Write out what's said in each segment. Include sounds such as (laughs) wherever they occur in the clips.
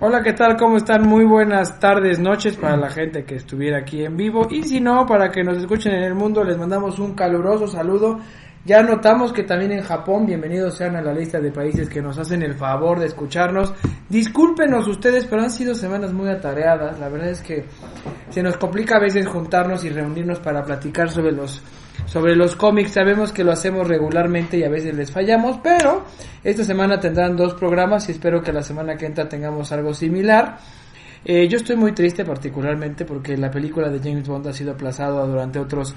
Hola, ¿qué tal? ¿Cómo están? Muy buenas tardes, noches para la gente que estuviera aquí en vivo. Y si no, para que nos escuchen en el mundo, les mandamos un caluroso saludo. Ya notamos que también en Japón, bienvenidos sean a la lista de países que nos hacen el favor de escucharnos. Discúlpenos ustedes, pero han sido semanas muy atareadas. La verdad es que se nos complica a veces juntarnos y reunirnos para platicar sobre los sobre los cómics. Sabemos que lo hacemos regularmente y a veces les fallamos, pero esta semana tendrán dos programas y espero que la semana que entra tengamos algo similar. Eh, yo estoy muy triste particularmente porque la película de James Bond ha sido aplazada durante otros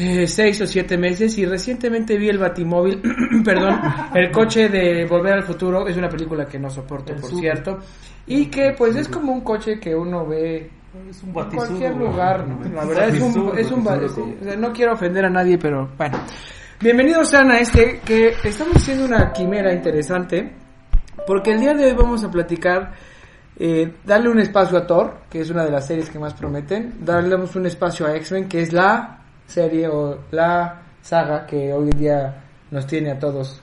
eh, seis o siete meses y recientemente vi el Batimóvil, (clears throat) perdón, el coche de Volver al Futuro, es una película que no soporto por cierto, y que pues es como un coche que uno ve Es un en cualquier lugar, ¿no? la verdad es un, es un batisuro. ba- o sea, no quiero ofender a nadie, pero bueno. Bienvenidos sean a este que estamos haciendo una quimera interesante porque el día de hoy vamos a platicar eh, darle un espacio a Thor, que es una de las series que más prometen, darle un espacio a X-Men, que es la serie o la saga que hoy en día nos tiene a todos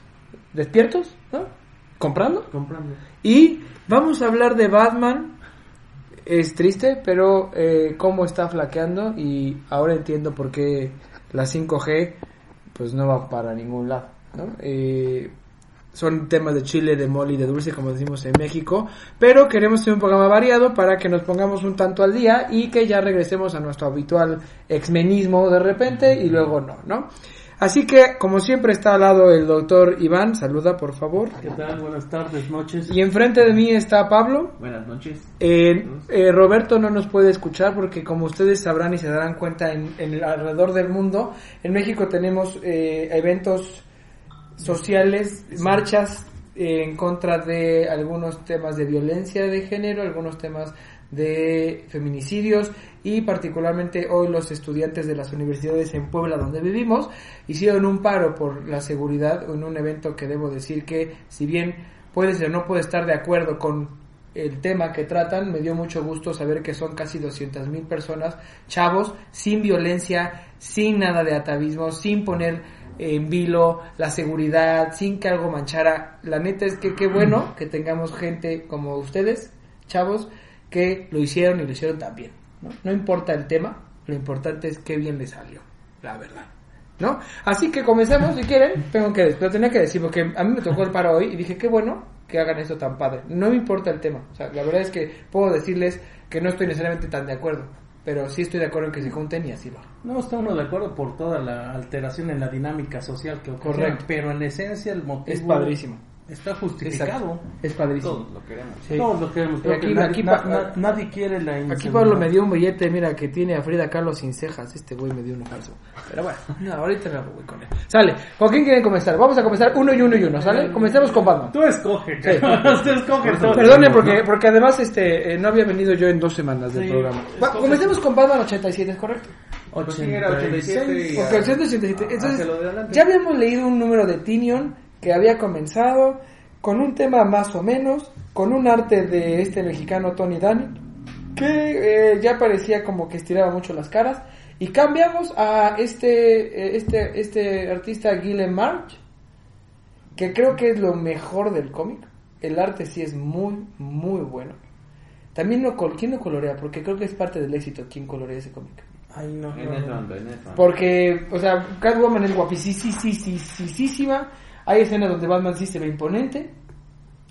despiertos, ¿no? Comprando. Comprando. Y vamos a hablar de Batman. Es triste, pero eh, cómo está flaqueando y ahora entiendo por qué la 5G pues no va para ningún lado. ¿no? Eh, son temas de chile, de mole y de dulce, como decimos en México, pero queremos tener un programa variado para que nos pongamos un tanto al día y que ya regresemos a nuestro habitual exmenismo de repente y luego no, ¿no? Así que, como siempre, está al lado el doctor Iván, saluda por favor. ¿Qué tal? Buenas tardes, noches. Y enfrente de mí está Pablo. Buenas noches. Eh, eh, Roberto no nos puede escuchar porque como ustedes sabrán y se darán cuenta en, en el- alrededor del mundo, en México tenemos eh, eventos sociales, marchas eh, en contra de algunos temas de violencia de género, algunos temas de feminicidios y particularmente hoy los estudiantes de las universidades en Puebla donde vivimos hicieron un paro por la seguridad en un evento que debo decir que si bien puede ser no puede estar de acuerdo con el tema que tratan, me dio mucho gusto saber que son casi 200 mil personas, chavos, sin violencia, sin nada de atavismo, sin poner en vilo la seguridad, sin que algo manchara. La neta es que qué bueno que tengamos gente como ustedes, chavos, que lo hicieron y lo hicieron también. ¿no? no importa el tema, lo importante es qué bien le salió, la verdad. ¿No? Así que comencemos si quieren, (laughs) tengo que pero tenía que decir porque a mí me tocó el paro hoy y dije qué bueno que hagan esto tan padre. No me importa el tema, o sea, la verdad es que puedo decirles que no estoy necesariamente tan de acuerdo, pero sí estoy de acuerdo en que se junten y así va. No está uno de acuerdo por toda la alteración en la dinámica social que ocurre. Correcto. Pero en esencia el motivo Es padrísimo. Está justificado. Exacto. Es padrísimo. Todos lo queremos. Sí. Todos lo queremos. Creo Aquí- que nadie, aquí na- pa- na- nadie quiere la Aquí. Pablo me dio un billete, mira, que tiene a Frida Kahlo sin cejas. Este güey me dio un falso. Pero bueno, no, ahorita me voy con él. Sale, ¿con quién quieren comenzar? Vamos a comenzar uno y uno y uno, ¿sale? Comencemos con Batman. Tú escoge, Sí. (laughs) Tú escoge todo. Perdone porque, porque además este eh, no había venido yo en dos semanas del Sí. programa. Va, comencemos con Batman 87, ¿es correcto? Pues sí, era 87 y- Ok, 187. Entonces, ya habíamos leído un número de Tinion que había comenzado con un tema más o menos, con un arte de este mexicano Tony Dani, que eh, ya parecía como que estiraba mucho las caras. Y cambiamos a este, eh, este, este artista Gillen March, que creo que es lo mejor del cómic. El arte sí es muy, muy bueno. También lo, ¿quién lo colorea? Porque creo que es parte del éxito quien colorea ese cómic. Ay, no. En no, no. Porque, o sea, Catwoman es guapísima. Hay escenas donde Batman sí se ve imponente.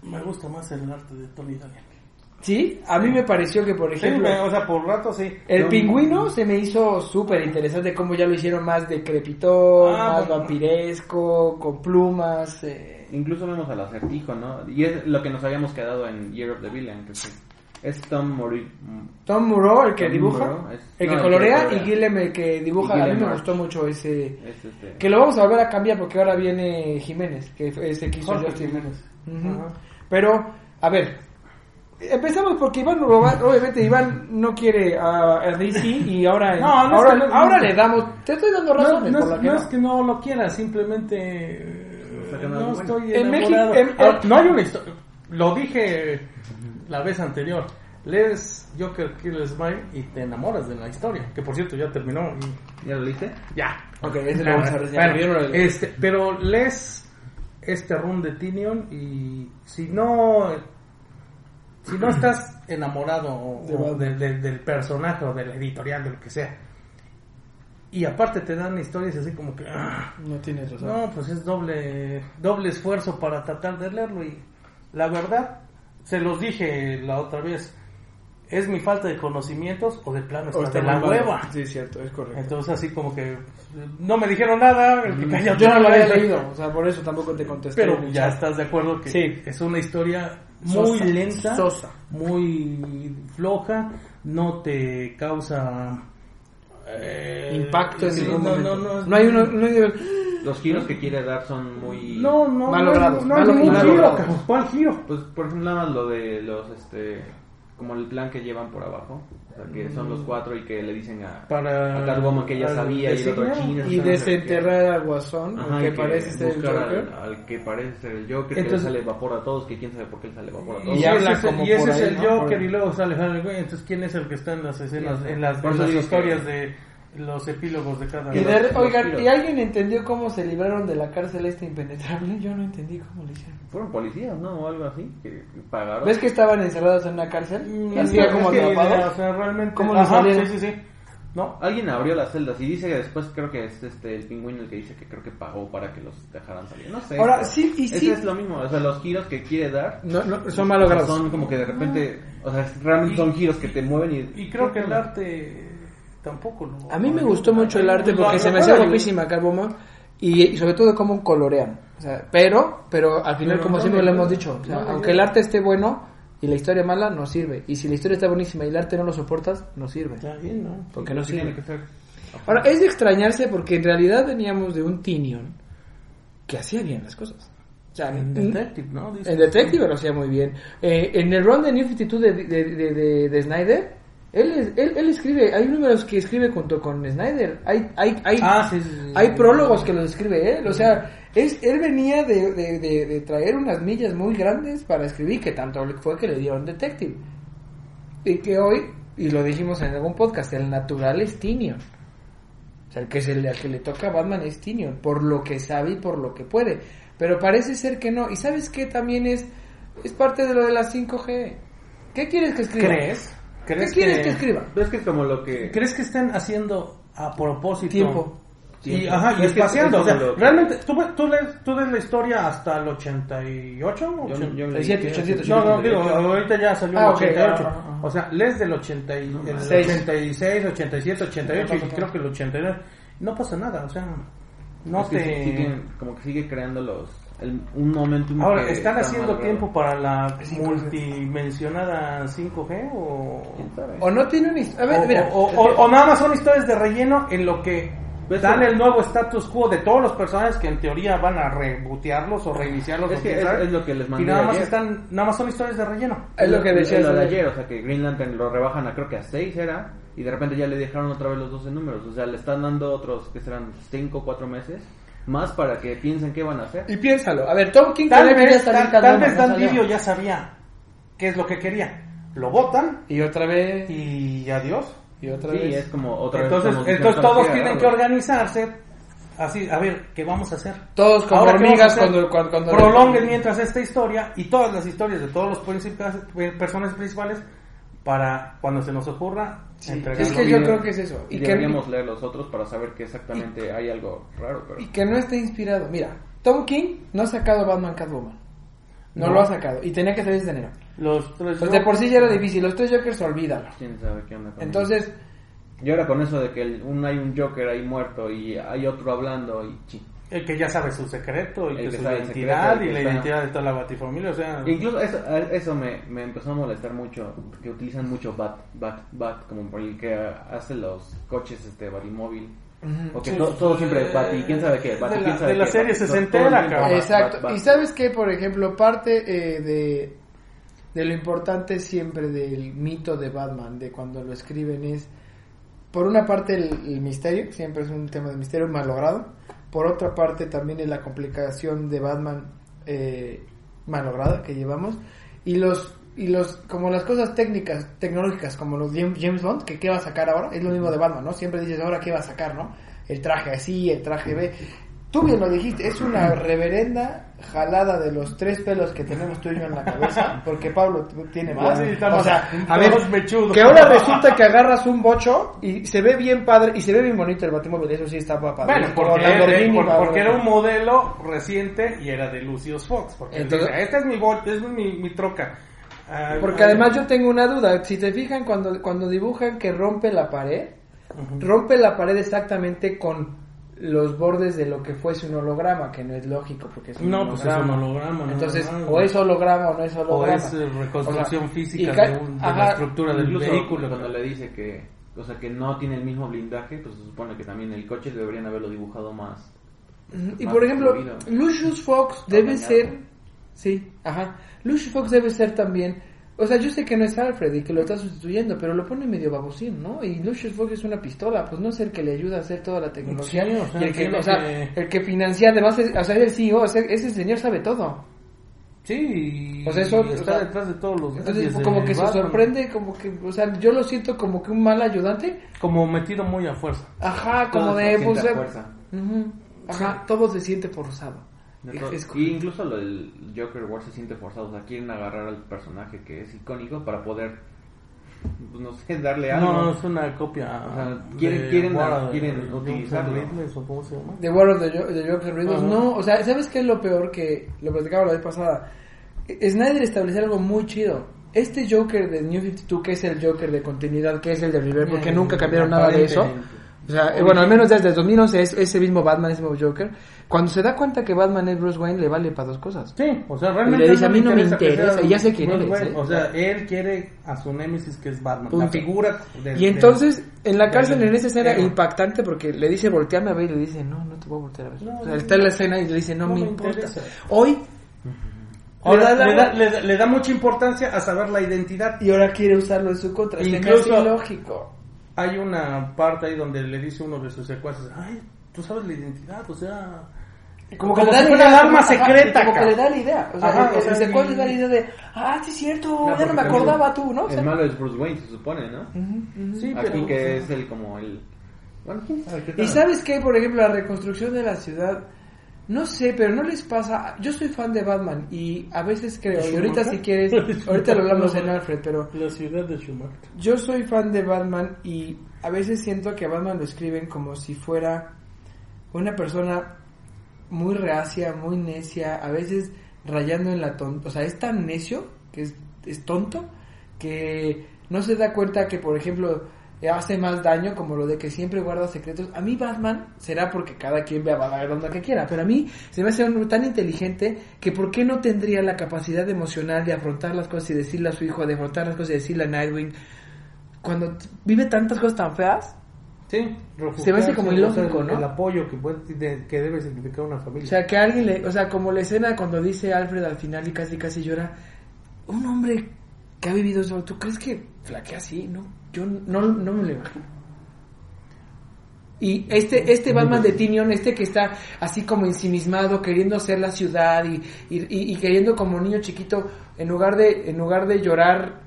Me gusta más el arte de Tony Daniel. Sí, a mí me pareció que, por Sí, ejemplo, o sea, por rato sí. el pingüino se me hizo súper interesante cómo ya lo hicieron más decrepitón, Ah, más bueno. vampiresco, con plumas. eh. Incluso vemos al acertijo, ¿no? Y es lo que nos habíamos quedado en Year of the Villain, que es, es Tom Mori... Tom Moreau, el que Tom dibuja, Moreau, es- el que no, el que colorea, y Gillem, el que dibuja. A mí me gustó mucho ese. Es este... Que lo vamos a volver a cambiar porque ahora viene Jiménez, que ese que hizo Jorge. Jiménez. Pero, a ver, empezamos porque Iván, lo va- obviamente Iván no quiere a, a DC y ahora, No, no es ahora, que no- ahora no. le damos, te estoy dando No, razones no por es, la que no no. es que no lo quiera, simplemente no estoy En. México- en- Ahora, en- no hay una historia. Lo dije la vez anterior. Lees Joker Kill Smile y te enamoras de la historia. Que por cierto ya terminó. y- ¿Ya lo leíste? Ya. Ok, ese lo vamos a Bueno, este, pero lees este run de Tinion y si no si no estás enamorado De de- de- del personaje o del editorial, de lo que sea, y aparte te dan historias así como que, ah, No tienes razón. no, pues es doble, doble esfuerzo para tratar de leerlo y la verdad, se los dije la otra vez, es mi falta de conocimientos o de plano O está de la hueva. Sí, cierto, es correcto. Entonces así como que no me dijeron nada, el que calla Yo no lo (laughs) había leído, o sea, por eso tampoco te contesté. Pero ya chat. estás de acuerdo que Sí. es una historia muy Sosa, lenta, sosa. muy floja, no te causa eh, Impacto en sí, ningún no, momento. no, no, No hay uno, no hay- Los giros que quiere dar son muy... no, no, Mal no, logrados, no hay mal- ningún mal giro. ¿cuál giro? Pues por ejemplo nada más lo de los, este, como el plan que llevan por abajo. O sea, que son los cuatro y que le dicen a, Para a Catwoman que ella sabía y el otro chino. y desenterrar al guasón, Ajá, que y parece ser el Joker. Al, al que parece ser el Joker, Entonces- que le sale vapor a todos, que quién sabe por qué le sale vapor a todos. Y, Y ese habla es, el- como y ese es ahí, el ¿no? Joker y luego sale Harley Quinn. Entonces, ¿quién es el que está en las escenas, Sí, en las, en las historias que- de los epílogos de cada Y de- oigan. ¿y alguien entendió cómo se libraron de la cárcel esta impenetrable? Yo no entendí cómo lo hicieron. Fueron policías, ¿no? O algo así, que pagaron. ¿Ves que estaban encerrados en una cárcel? Mm, Y hacía es como atrapados. o sea, realmente... ¿Cómo Ajá? Sí, sí, sí. No, Alguien abrió las celdas y dice que después creo que es este el pingüino el que dice que creo que pagó para que los dejaran salir. No sé. Ahora, sí, y ese sí. es lo mismo, o sea, los giros que quiere dar No, no, son mal logrados. son como que de repente, o sea, realmente son giros que te mueven y y creo que el arte tampoco lo... A mí me gustó mucho el arte porque se me hacía guapísima Catwoman y, y sobre todo cómo colorean. O sea, pero, pero al final, Pero como no siempre le- lo hemos dicho, o sea, no aunque el arte esté bueno y la historia mala, no sirve. Y si la historia está buenísima y el arte no lo soportas, no sirve. Está bien, ¿no? Porque no sí tiene sirve. Ahora, es de extrañarse porque en realidad veníamos de un Tinion que hacía bien las cosas. O sea, En Detective, ¿no? Dice- en Detective lo hacía muy bien. Eh, en el run de New 52 de, de, de, de- de Snyder, él, es- él, él escribe, hay números que escribe junto con Snyder. Hay, hay, hay, Ah, sí, sí, sí. hay prólogos que los escribe él. O sea, es, él venía de, de, de, de traer unas millas muy grandes para escribir, que tanto fue que le dieron Detective. Y que hoy, y lo dijimos en algún podcast, el natural es Tinion. O sea, el que, se le, al que le toca a Batman es Tinion, por lo que sabe y por lo que puede. Pero parece ser que no. ¿Y sabes qué también es? Es parte de lo de la 5G. ¿Qué quieres que escriba? ¿Crees? ¿Qué ¿Crees quieres que, escriba? Pero es que es como lo que ¿Crees que estén haciendo a propósito? Tiempo. Y, ajá, y Es que espaciando. es O sea, que- realmente, ¿tú, tú, lees, tú lees la historia hasta el 88? Yo- yo- 87, 87, No, no, 87. digo, ahorita ya salió el Ah, ok, 88. ah, ah, ah. O sea, lees del 80 y, el Seis. 86, 87, 88 No y creo que el 89. No pasa nada, o sea, no que te... siguen- como que sigue creando los el- un momentum Ahora, ¿están está haciendo tiempo para la 5G. multimensionada 5G o...? ¿Quién sabe? O no tiene una his- A ver, o, mira. o- o- o nada más son historias de relleno en lo que Pues dan el nuevo status quo de todos los personajes que en teoría van a rebotearlos o reiniciarlos Es o que es- es lo que les y mandé nada más ayer. están nada más son historias de relleno Es lo que decía lo de ayer. ayer, o sea que Green Lantern lo rebajan a creo que a 6 era y de repente ya le dejaron otra vez los 12 números, o sea, le están dando otros que serán 5 o 4 meses más para que piensen qué van a hacer. Y piénsalo. A ver, Tom King tal vez, tal, tal vez Dan. Didio ya sabía qué es lo que quería lo votan Y otra vez. y adiós Y otra Sí, vez. es como otra entonces vez entonces todos tienen que organizarse así a ver qué vamos a hacer Todos como Ahora, ¿qué hormigas cuando, cuando, cuando- prolonguen mientras esta historia y todas las historias de todos los principales, personajes principales para cuando se nos ocurra Sí, entregarlo es que yo creo que es eso. Y Y que, deberíamos leer los otros para saber que exactamente hay algo raro, pero y que no esté inspirado. Mira, Tom King no ha sacado Batman Catwoman. No, No. lo ha sacado. Y tenía que salir desde enero. los tres Pues de por sí ya era difícil. Los tres Jokers, olvídalo. quién sabe qué onda con Entonces, eso. Y ahora con eso de que el- un, hay un Joker ahí muerto y hay otro hablando y. el que ya sabe su secreto y El que que su identidad secreto, y la está- identidad de toda la batifamilia o sea Incluso eso, eso me, me empezó a molestar mucho, que utilizan mucho Bat, Bat, Bat, como por el que hace los coches este Batimóvil. O que Sí, to- todo eh, siempre Bati, quién sabe qué, Bati, de la- quién sabe de la qué, serie todo- todo el tiempo cabrón. Bat, exacto. Bat, Bat. Y sabes que, por ejemplo, parte eh, de, de lo importante siempre del mito de Batman, de cuando lo escriben, es, por una parte, el, el misterio, siempre es un tema de misterio mal logrado. Por otra parte, también es la complicación de Batman eh, mal lograda que llevamos. Y los, y los, como las cosas técnicas, tecnológicas, como los James Bond, que qué va a sacar ahora, es lo mismo de Batman, ¿no? Siempre dices, ahora qué va a sacar, ¿no? El traje así, el traje B. tú bien lo dijiste, es una reverenda jalada de los tres pelos que tenemos tú y yo en la cabeza, porque Pablo tiene más. Ah, sí, estamos o sea, a ver, mechudos. que ahora resulta que agarras un bocho y se ve bien padre y se ve bien bonito el batimóvil, eso sí está padre. Bueno, porque, por- era un modelo reciente y era de Lucius Fox. Porque Entonces- dice, esta es mi, bol- es mi, mi troca. Ah, Porque ah, además yo tengo una duda, si te fijan cuando, cuando dibujan que rompe la pared, rompe la pared exactamente con los bordes de lo que fuese un holograma, que no es lógico porque es un No, pues es holograma. un holograma, nada Entonces, o es holograma o no es O holograma. es eh, reconstrucción O sea, física de, un- de ajá, la estructura del Incluso vehículo. cuando le dice que, o sea, que no tiene el mismo blindaje, pues se supone que también el coche deberían haberlo dibujado más. Y más por ejemplo, fluido. Lucius Fox debe ser, sí, ajá, Lucius Fox debe ser también, o sea, yo sé que no es Alfred y que lo está sustituyendo, pero lo pone medio babosín, ¿no? Y Lucius Fox es una pistola, pues no es el que le ayuda a hacer toda la tecnología, Sí, o sea, y el que, tiene o sea, que- el que financia, además, es, o sea, es el CEO, o sea, ese señor sabe todo. Sí, y O sea, eso- y o está sea, detrás de todos los Entonces, como que se sorprende, como que, o sea, yo lo siento como que un mal ayudante, Como metido muy a fuerza. ajá, como Todo de, pues, a fuerza. ajá, todo se siente forzado. De Es- Y incluso lo del Joker War se siente forzado. O sea, quieren agarrar al personaje que es icónico para poder, pues, no sé, darle algo. No, no, es una copia. O sea, de quieren- quieren- War- quieren de utilizarlo. Riddles, ¿o cómo se llama? The War of the, Jo- the Joker Riddles. No, o sea, ¿sabes qué es lo peor que lo platicaba la vez pasada? Eh, Snyder estableció algo muy chido. Este Joker de New 52, que es el Joker de continuidad, que es el de River, porque Eh, nunca cambiaron nada de eso. O sea, eh, bueno, al menos desde 2011 es ese mismo Batman, ese mismo Joker. Cuando se da cuenta que Batman es Bruce Wayne, le vale para dos cosas. Sí, o sea, realmente. Y le dice, no "A mí no me interesa", ya sé quién eres, Wayne. ¿eh? O sea, él quiere a su némesis que es Batman. Punto. La figura. de- Y entonces, de- en la de- cárcel, en esa escena impactante, porque le dice, volteame a ver, y le dice, no, no te voy a voltear a ver. No, o sea, está en la escena y le dice, no, no me, me importa. Hoy, Ahora, le da le, da, le da- le da mucha importancia a saber la identidad. y ahora quiere usarlo en su contra. Incluso- Incluso, ilógico. Hay una parte ahí donde le dice uno de sus secuaces: Ay, tú sabes la identidad, o sea. Como, Como le si da fuera la idea, el arma ajá, secreta, Como que le da la idea. O sea, Ajá, el, o sea, el secuaz y- le da la idea de, ah, sí es cierto, No, ya no me acordaba tú, ¿no? O sea, El malo es Bruce Wayne, se supone, ¿no? ujú, ujú. Sí, Aquí pero, que es el como el... Bueno, quién sabe qué Y tal. sabes qué, por ejemplo, la reconstrucción de la ciudad, no sé, pero no les pasa. Yo soy fan de Batman y a veces creo, y ahorita si quieres, (laughs) ahorita lo hablamos en Alfred, pero La ciudad de Schumacher. yo soy fan de Batman y a veces siento que a Batman lo escriben como si fuera una persona muy reacia, muy necia, a veces rayando en la tonta. O sea, es tan necio que es, es tonto que no se da cuenta que, por ejemplo, hace más daño como lo de que siempre guarda secretos. A mí Batman será porque cada quien vea a donde que quiera, pero a mí se me hace un- tan inteligente que por qué no tendría la capacidad emocional de afrontar las cosas y decirle a su hijo, de afrontar las cosas y decirle a Nightwing cuando vive tantas cosas tan feas. Sí, Se me hace como ilógico, sea, ¿no? El apoyo que, puede, de- que debe significar una familia. O sea, que alguien le, o sea, como la escena cuando dice Alfred al final y casi casi llora, un hombre que ha vivido eso, ¿tú crees que flaquea así? No, yo no, no me lo imagino. Y este, este Batman de Tinion, este que está así como ensimismado, queriendo hacer la ciudad y, y, queriendo como niño chiquito, en lugar de, en lugar de llorar,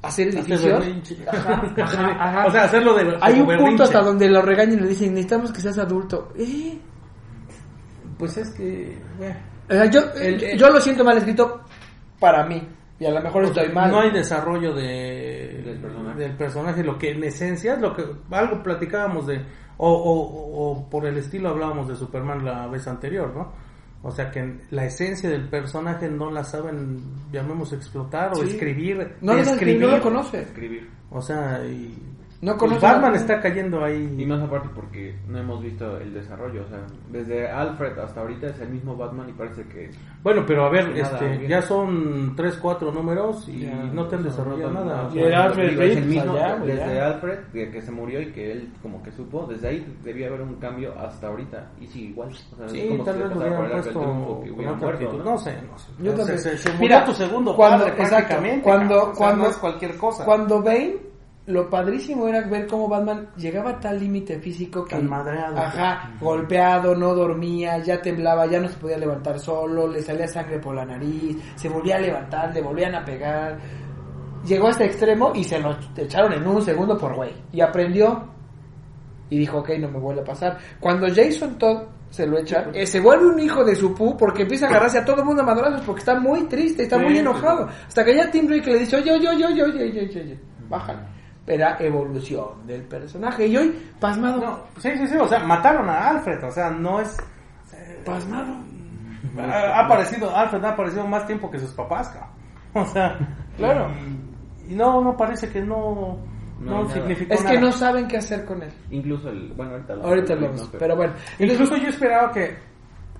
hacer edificios. Ajá, ajá, (laughs) ajá. O sea, hacerlo de Hay un punto hasta donde lo regañan y le dicen, necesitamos que seas adulto. ¿Eh? Pues es que. eh, O sea, yo, El- yo- el- yo lo siento mal escrito para mí. Y a lo mejor estoy mal. No hay desarrollo de, Del personaje. del personaje, lo que en esencia, lo que algo platicábamos de, o, o, o por el estilo hablábamos de Superman la vez anterior, ¿no? O sea que la esencia del personaje no la saben, llamemos, explotar o Sí. escribir, No, no, no, escribir. no lo conoce. Escribir. O sea, y No pues Batman está cayendo ahí. Y más aparte porque no hemos visto el desarrollo, o sea, desde Alfred hasta ahorita es el mismo Batman y parece que Bueno, pero a ver, Nada, este, bien. ya son 3, 4 números y Ya, no te han desarrollado nada. o Y sea, era Alfred Digo, es el Reed, mismo, allá, güey, desde ya. Alfred, que se murió y que él como que supo, desde ahí debía haber un cambio hasta ahorita. Y sí, igual. O sea, es Sí, como tal vez lo hubieran puesto con. ¿no? No sé, no sé. Yo Se- también. Se, se murió Mira, tu segundo cuando- padre prácticamente. cuando- cabrón. O sea, cuando- no es cualquier cosa. Cuando Bane, lo padrísimo era ver cómo Batman llegaba a tal límite físico que... Tan madreado. Ajá, golpeado, no dormía, ya temblaba, ya no se podía levantar solo, le salía sangre por la nariz, se volvía a levantar, le volvían a pegar. Llegó a este extremo y se lo echaron en un segundo por güey. Y aprendió. Y dijo, ok, no me vuelve a pasar. Cuando Jason Todd se lo echa, eh, se vuelve un hijo de su pu porque empieza a agarrarse a todo el mundo a madrazos porque está muy triste, está Sí, muy enojado. Hasta que ya Tim Drake le dice, oye, oye, oye, oye, oye, oye, oye, oye, bájale. Era evolución del personaje. Y hoy, pasmado, No, sí, sí, sí, o sea, mataron a Alfred, o sea, no es... pasmado. Ha ha aparecido, Alfred ha aparecido más tiempo que sus papás, cabrón. (laughs) O sea, Claro. Y, y no, no parece que no, No no, significó Es que no saben qué hacer con él. Incluso el. Bueno, ahorita lo Ahorita lo ¿no? vemos. Pero bueno, Incluso yo esperaba que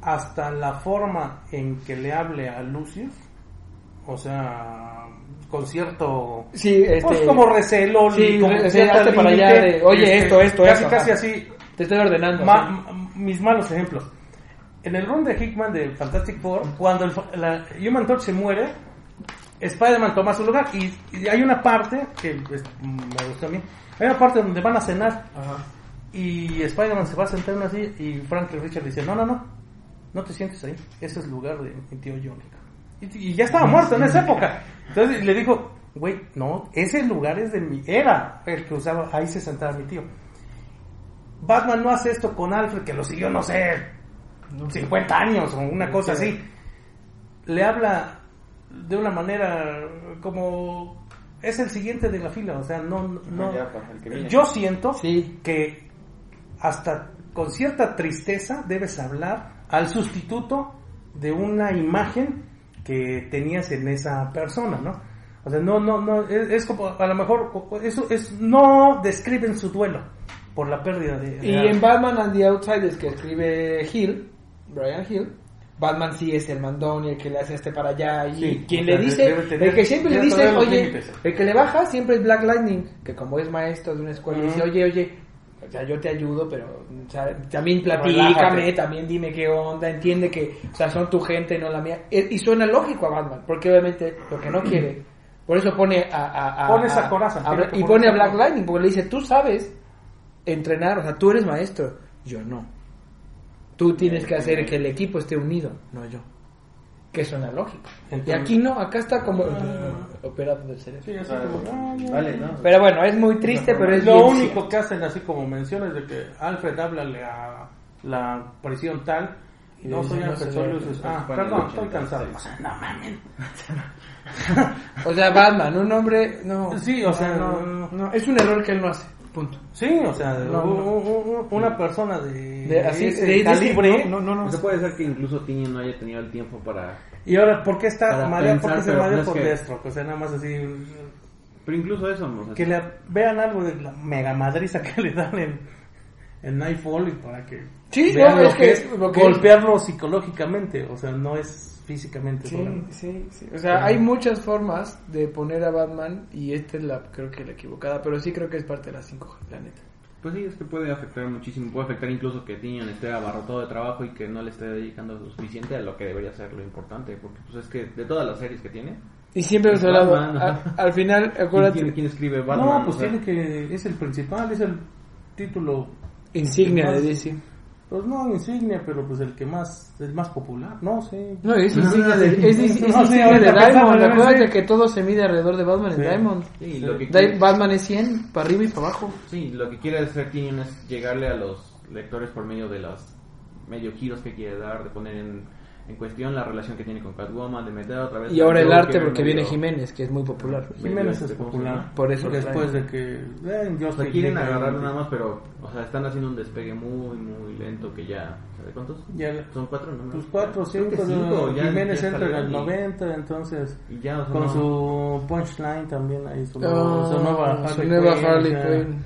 hasta la forma en que le hable a Lucius, o sea, con cierto... sí, este, Pues como recelo, Sí, como re- cierto hazte para allá de, oye, esto, esto, casi, esto, Casi ajá. así, te estoy ordenando. Ma- sí. mis malos ejemplos. En el run de Hickman de Fantastic Four, cuando el, la Human Torch se muere, Spider-Man toma su lugar y, y hay una parte que pues, me gustó a mí. Hay una parte donde van a cenar Ajá. y Spider-Man se va a sentar en una silla y Franklin Richard dice, no, no, no, no te sientes ahí, ese es el lugar de mi tío Johnny. Y, ya estaba muerto en esa época. Entonces le dijo, güey, no, ese lugar es de mi, era el que usaba, ahí se sentaba mi tío. Batman no hace esto con Alfred, que lo siguió, no sé, 50 años o una cosa así. Le habla de una manera como es el siguiente de la fila, o sea, no, no. ya, pues, yo siento Sí. que hasta con cierta tristeza debes hablar al sustituto de una imagen que tenías en esa persona, ¿no? O sea, no, no, no, es, es como, a lo mejor, eso es, no describen su duelo por la pérdida de... de Y en Batman and the Outsiders que escribe Hill, Brian Hill, Batman sí es el mandón y el que le hace este para allá y Sí, quien le dice, tener- el que siempre le dice, oye, límites. el que le baja siempre es Black Lightning, que como es maestro de una escuela dice, oye, oye, o sea, yo te ayudo, pero o sea, también platícame, Relájate. también dime qué onda, entiende que, o sea, son tu gente, no la mía. E- Y suena lógico a Batman, porque obviamente lo que no quiere, por eso pone a... a- a- Pone esa coraza, a- y pone a Black. Lightning, porque le dice, tú sabes entrenar, o sea, tú eres maestro, yo no. Tú tienes que hacer que el equipo esté unido, no yo. Que suena lógico. y aquí no, acá está como operado del cerebro. Sí, así Ah, como, ah, ya. Vale, ¿no? Pero bueno, es muy triste, pero es Lo bien único cierto. que hacen así como menciones de que Alfred háblale a la prisión tal y no soy Alfred, soy Lucius. pues, Ah, perdón, estoy 86. cansado. O sea, (laughs) no mames. O sea, Batman, un hombre, no. Sí, o sea, no, no- no, es un error que él no hace. Punto. Sí, o sea, No, no. una persona de, De, así, de, de calibre. no, no, no. O sea, puede ser que incluso Tini no haya tenido el tiempo para... Y ahora, ¿por qué está mareado? ¿Por qué se es por que- Deathstroke? O sea, nada más así. Pero incluso eso, o sea, Que le vean algo de la mega madriza que le dan en, en Nightfall y para que Sí, vean no, lo es que que es lo que- golpearlo psicológicamente. O sea, no es físicamente Sí, sí, sí. O sea, hay muchas formas de poner a Batman y esta es la, creo que la equivocada, pero sí creo que es parte de las 5 la neta. Pues sí, es que puede afectar muchísimo. Puede afectar incluso que Tinian esté abarrotado de trabajo y que no le esté dedicando lo suficiente a lo que debería ser lo importante. Porque pues es que de todas las series que tiene... Y siempre hemos hablado, Batman, a- ajá. al final, ¿quién, acuérdate, quién escribe Batman? no, pues O sea, tiene que. Es el principal, es el título. insignia de DC. Pues no insignia, pero pues el que más. El más popular. No, sí. No, es insignia no, es, es- es No, sí, insignia ahorita de Diamond. Acuérdate que todo se mide alrededor de Batman en Sí. Diamond. Sí, lo que Di- quiere- Batman es 100, para arriba y para abajo. Sí, lo que quiere hacer Tinian es llegarle a los lectores por medio de los medio giros que quiere dar, de poner en, en cuestión la relación que tiene con Catwoman, de meter otra vez... Y ahora el arte porque viene Jiménez, que es muy popular. Jiménez es este, ¿cómo se popular. Por eso Después de que. eh, quieren ahí- nada más, pero, o sea, están haciendo un despegue muy, muy lento que ya... ¿Sabe cuántos? Ya, Son cuatro números. pues cuatro, cinco. Jiménez entra en el y- 90, entonces. Con no- su punchline también ahí su, Ah, nueva su Harley nueva Quinn.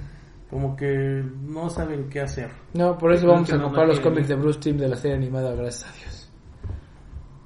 Como que no saben qué hacer. No, por eso vamos a no comprar los cómics de Bruce Timm de la serie animada, gracias a Dios.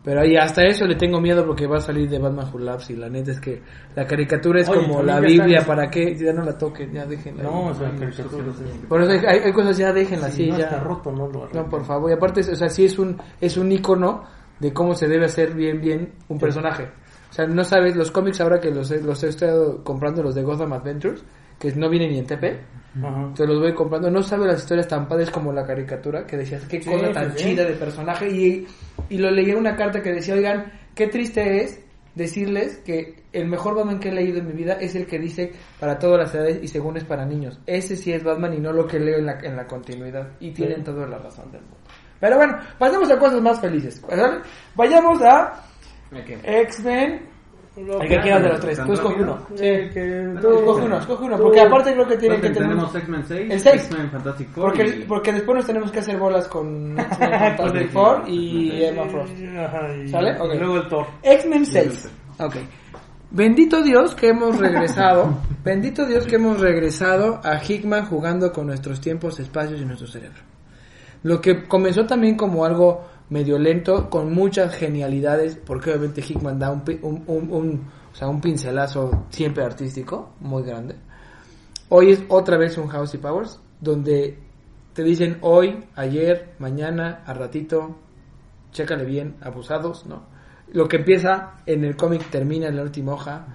Pero ahí hasta eso le tengo miedo porque va a salir de Batman Who y la neta es que la caricatura es Oye, como la Biblia, está- ¿para qué? Ya no la toquen, ya déjenla. No, ahí. o sea, caricatura. Por eso hay, hay- cosas ya déjenlas Si así, no ya. está roto, no lo No, por favor. Y aparte, o sea, sí es un, es un icono de cómo se debe hacer bien, bien un personaje. O sea, no sabes, los cómics ahora que los he, los he estado comprando, los de Gotham Adventures, que no vienen ni en TP, Ajá. te los voy comprando. No sabes las historias tan padres como la caricatura, que decías, qué Sí, cosa sí, tan sí. chida de personaje. Y, y lo leí en una carta que decía, oigan, qué triste es decirles que el mejor Batman que he leído en mi vida es el que dice para todas las edades y según es para niños. Ese sí es Batman y no lo que leo en la, en la continuidad. Y tienen toda la razón del mundo. Pero bueno, pasemos a cosas más felices. ¿vale? Vayamos a X-Men. El que quieras de los tres. Tú escoge uno. Sí. que Tú escoge uno, escoge uno. Porque aparte creo que tienen que tener... tenemos X-Men 6, El seis. X-Men Fantastic Four Porque, y- porque después nos tenemos que hacer bolas con (laughs) X-Men Fantastic Four y Emma Frost. ¿Sale? Ok. Y luego el Thor. X-Men 6. Ok. Bendito Dios que hemos (laughs) regresado. bendito Dios que hemos regresado a Hickman jugando con nuestros tiempos, espacios y nuestro cerebro. Lo que comenzó también como algo medio lento, con muchas genialidades, porque obviamente Hickman da un, un, un- un- o sea, un pincelazo siempre artístico, muy grande. Hoy es otra vez un House y Powers, donde te dicen hoy, ayer, mañana, a ratito, chécale bien, abusados, ¿no? Lo que empieza en el cómic termina en la última hoja.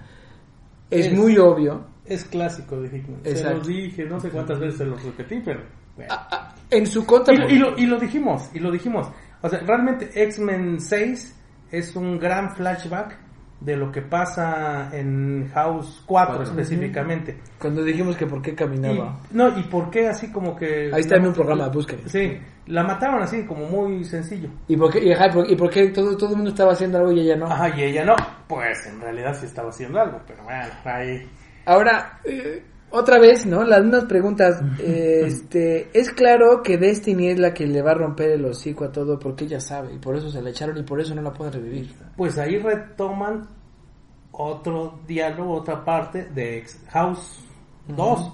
Es, Es- muy obvio. Es clásico de Hickman. Se Exacto. los dije, no sé cuántas veces se los repetí, pero... bueno. Ah, ah, En su contra... Y, y lo, y lo dijimos, y lo dijimos. O sea, realmente X-Men 6 es un gran flashback de lo que pasa en House 4 Cuatro. específicamente. Cuando dijimos que por qué Y, caminaba. no, y por qué así como que... Ahí está en un programa, busquen. Sí, la mataron así como muy sencillo. ¿Y por qué, y, ajá, por- y por qué todo, todo el mundo estaba haciendo algo y ella no? Ajá, y ella no. Pues en realidad sí estaba haciendo algo, pero bueno, ahí... Ahora, eh, otra vez, ¿no? Las mismas preguntas. Este, es claro que Destiny es la que le va a romper el hocico a todo porque ella sabe y por eso se la echaron y por eso no la pueden revivir. Pues ahí retoman otro diálogo, otra parte de Ex- House 2.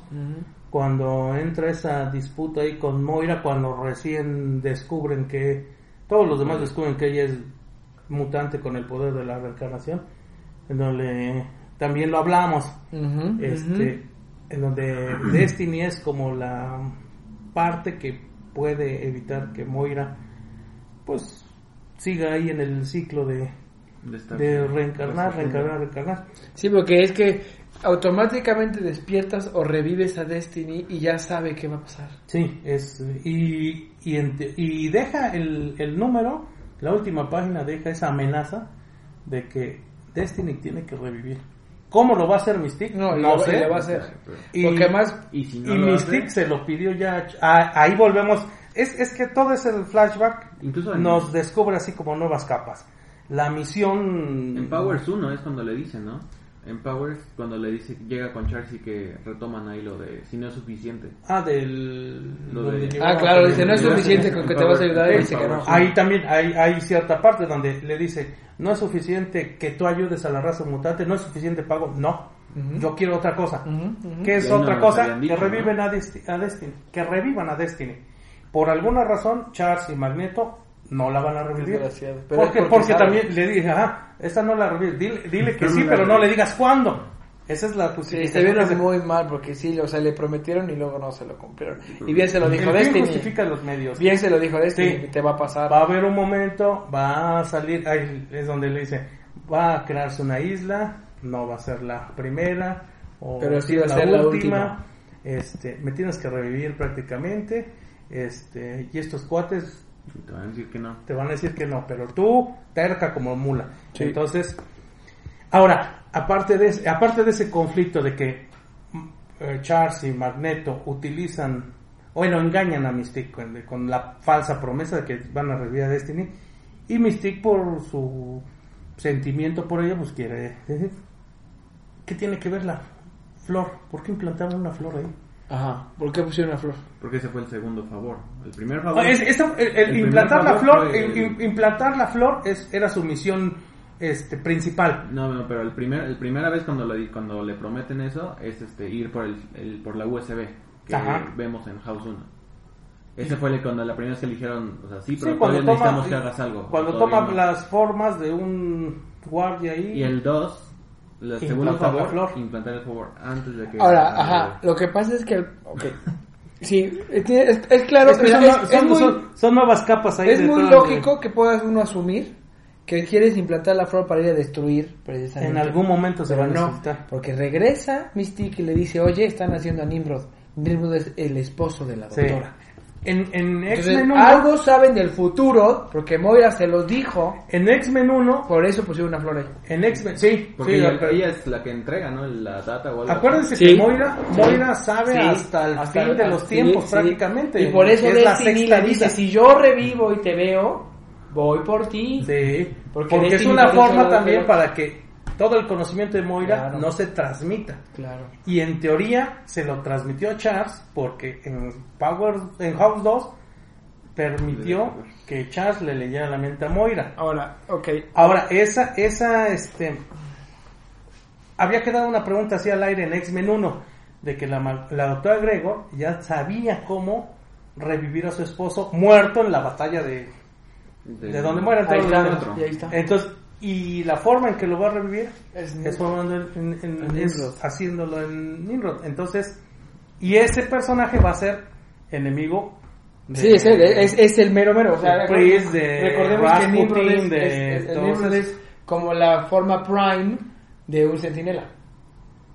Cuando entra esa disputa ahí con Moira, cuando recién descubren que todos los demás descubren que ella es mutante con el poder de la reencarnación, en donde también lo hablamos, este, en donde (clears throat) Destiny es como la parte que puede evitar que Moira pues siga ahí en el ciclo de, de reencarnar, reencarnar, reencarnar. Sí, porque es que automáticamente despiertas o revives a Destiny y ya sabe qué va a pasar. Sí, es y, y, ente- y deja el, el número, la última página deja esa amenaza de que Destiny tiene que revivir. ¿Cómo lo va a hacer Mystique? No, lo- y lo va a hacer. Y, Porque además, Y si no y hace, se lo pidió ya. a- ahí volvemos. Es, es que todo ese flashback Incluso nos descubre así como nuevas capas. La misión. En Powers 1 es cuando le dicen, ¿no? En Powers, cuando le dice, llega con Charles y que retoman ahí lo de si no es suficiente. Ah, del. Lo de- ah, claro, dice, no es suficiente con que te vas a ayudar y Sí, dice que no. Ahí también hay, hay cierta parte donde le dice, no es suficiente que tú ayudes a la raza mutante, no es suficiente pago, no, yo quiero otra cosa. ¿Qué es no otra cosa? dicho, que reviven a, Desti- a Destiny, que revivan a Destiny. Por alguna razón, Charles y Magneto no la van a revivir. Desgraciado. Pero Porque, porque también le dije, ah, esta no la revive, dile, dile que sí, pero no le digas cuándo. Esa es la Sí, justificación. se vieron muy mal porque sí, o sea, le prometieron y luego no se lo cumplieron. Y bien se lo dijo Destiny. justifica los medios. Bien se lo dijo Destiny, Sí. te va a pasar. Va a haber un momento, va a salir, ahí es donde le dice, va a crearse una isla, no va a ser la primera, o Pero sí va a ser la última. Este, me tienes que revivir prácticamente, este, y estos cuates te van a decir que no. te van a decir que no, pero tú terca como mula. Sí. Entonces, ahora, aparte de, ese- aparte de ese conflicto de que mm, eh, Charles y Magneto utilizan, bueno, engañan a Mystique con, la falsa promesa de que van a revivir a Destiny, y Mystique por su sentimiento por ella, pues quiere... ¿Qué tiene que ver la flor? ¿Por qué implantaron una flor ahí? Ajá. ¿Por qué pusieron una flor? Porque ese fue el segundo favor. El primer favor. Ah, es- esa- el, el El implantar la favor flor, el- el- im- implantar la flor es, era su misión este, principal. No, no, pero el primer, el primera vez cuando le, cuando le prometen eso es este ir por el, el- por la USB que Ajá. vemos en House 1. Ese fue el, cuando la primera vez que le dijeron, o sea, sí, pero Sí, cuando toma, necesitamos que hagas algo. cuando toma no. las formas de un guardia ahí. Y el 2, el segundo la favor, flor. implantar el favor antes de que... Ahora, ajá, lo que pasa es que... Ok. (laughs) Sí, es, es- es claro, Es que son, es- son- es muy, son- son nuevas capas ahí. es de muy lógico que puedas uno asumir que quieres implantar la flor para ir a destruir precisamente. En algún momento se Pero va a no, necesitar. porque regresa Mystique y le dice, oye, están haciendo a Nimrod. Nimrod es el esposo de la Sí. doctora. En, en X-Men 1, algo saben del futuro, porque Moira se los dijo, en X-Men 1, por eso pusieron una flor ahí. en X-Men, sí, Porque sí, ella, pero- ella es la que entrega, ¿no? La data o algo. Acuérdense Sí. que Moira, Sí. Moira sabe Sí, hasta el hasta- fin de los tiempos sí. prácticamente. Y por eso es la sexta le dice, vida. si yo revivo y te veo, voy por ti. Sí, Porque porque, es una forma también para que todo el conocimiento de Moira Claro. no se transmita. Claro. Y en teoría se lo transmitió a Charles porque en Power en House 2 permitió que Charles le leyera la mente a Moira. Ahora, ok. Ahora, esa, esa, este... Había quedado una pregunta así al aire en X-Men 1, de que la, la doctora Gregor ya sabía cómo revivir a su esposo muerto en la batalla de... De, de donde Ahí está, y ahí está. Entonces, y la forma en que lo va a revivir Es- es, formando en- en- en- es Nimrod. haciéndolo en Nimrod. Entonces, y ese personaje va a ser enemigo de- Sí, es, el- es, es el mero mero. O sea, de Priest, de recordemos que Rasputin, Nimrod es, de es- es- el todos Nimrod esos. es como la forma prime de un centinela.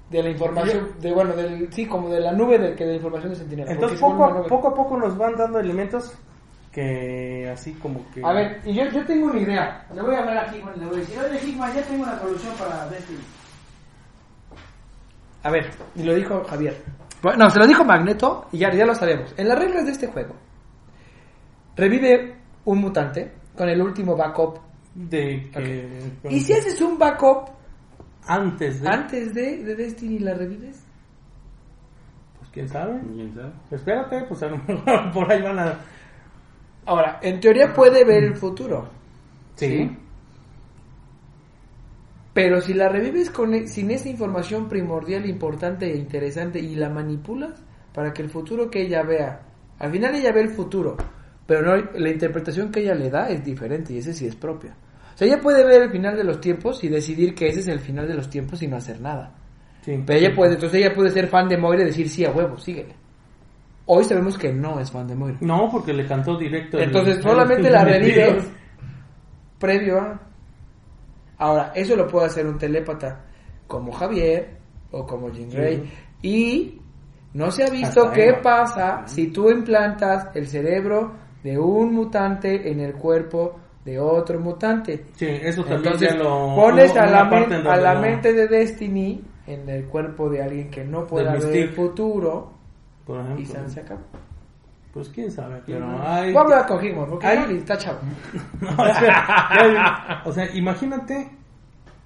De la información, de bueno, del, sí, como de la nube de, que de información de centinela. Entonces, poco poco a poco nos van dando elementos que así como que... A ver, y yo, yo tengo una idea. Le voy a hablar aquí, le voy a decir, oye, Sigma, ya tengo una solución para Destiny. A ver, y lo dijo Javier. Bueno, no, se lo dijo Magneto y ya, ya lo sabemos. En las reglas de este juego, revive un mutante con el último backup. de que... Y si haces un backup Antes de... antes de, de Destiny, ¿la revives? Pues quién sabe. ¿Quién sabe? Espérate, pues a lo mejor (laughs) por ahí van a... Ahora, en teoría puede ver el futuro. Sí. Pero si la revives con, e- sin esa información primordial, importante e interesante y la manipulas para que el futuro que ella vea, al final ella ve el futuro, pero no la interpretación que ella le da es diferente y ese sí es propia. O sea, ella puede ver el final de los tiempos y decidir que ese es el final de los tiempos y no hacer nada. sí. Pero ella puede, entonces ella puede ser fan de Moira y decir sí a huevo, síguele. Hoy sabemos que no es fan de Moira. No, porque le cantó directo. Entonces el- solamente el- la revives previo a. Ahora, eso lo puede hacer un telépata como Javier o como Jean Grey. Y no se ha visto Hasta qué pasa si tú implantas el cerebro de un mutante en el cuerpo de otro mutante. Sí, eso también Entonces ya lo... pones a la, men- a la mente de Destiny en el cuerpo de alguien que no pueda ver el futuro Por y ejemplo. San se acabó. Pues quién sabe, pero Voy hay... a hablar con Hickman porque hay- está chavo. (laughs) No, espera, ya- o sea, imagínate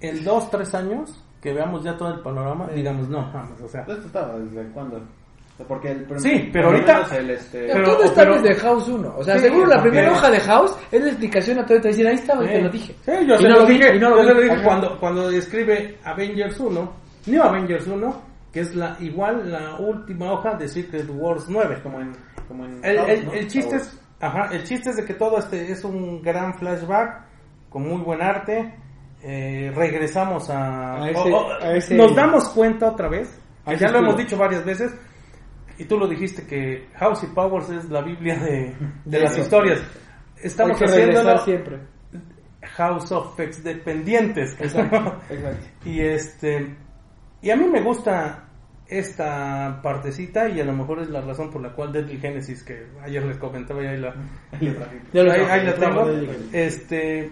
en dos, tres años que veamos ya todo el panorama, digamos, no, vamos, o sea... Esto estaba desde cuándo? O sea, Porque el, Sí, pero ahorita- El, este, Pero- todo está pero- desde House 1. O sea, Sí, seguro la primera hoja de House es la explicación a todo. Te dicen, ahí estaba y te lo dije. Sí, yo Y se no lo vi, dije, y no yo lo se lo vi. dije cuando, cuando escribe Avengers 1, New Avengers 1, que es la igual la última hoja de Secret Wars 9. como en, como en El, House, el- ¿no? el chiste es, ajá, el chiste es de que todo este es un gran flashback con muy buen arte. Eh, regresamos a, A ese- o- o- a ese- nos damos cuenta otra vez, que ya lo hemos dicho varias veces, y tú lo dijiste que House y Powers es la Biblia de, de las Sí. historias. Estamos regresar siempre. House of Ex dependientes. (laughs) Exacto. y este y a mí me gusta esta partecita y a lo mejor es la razón por la cual Deadly Genesis que ayer les comentaba y ahí la (laughs) Ya lo ahí, la tengo este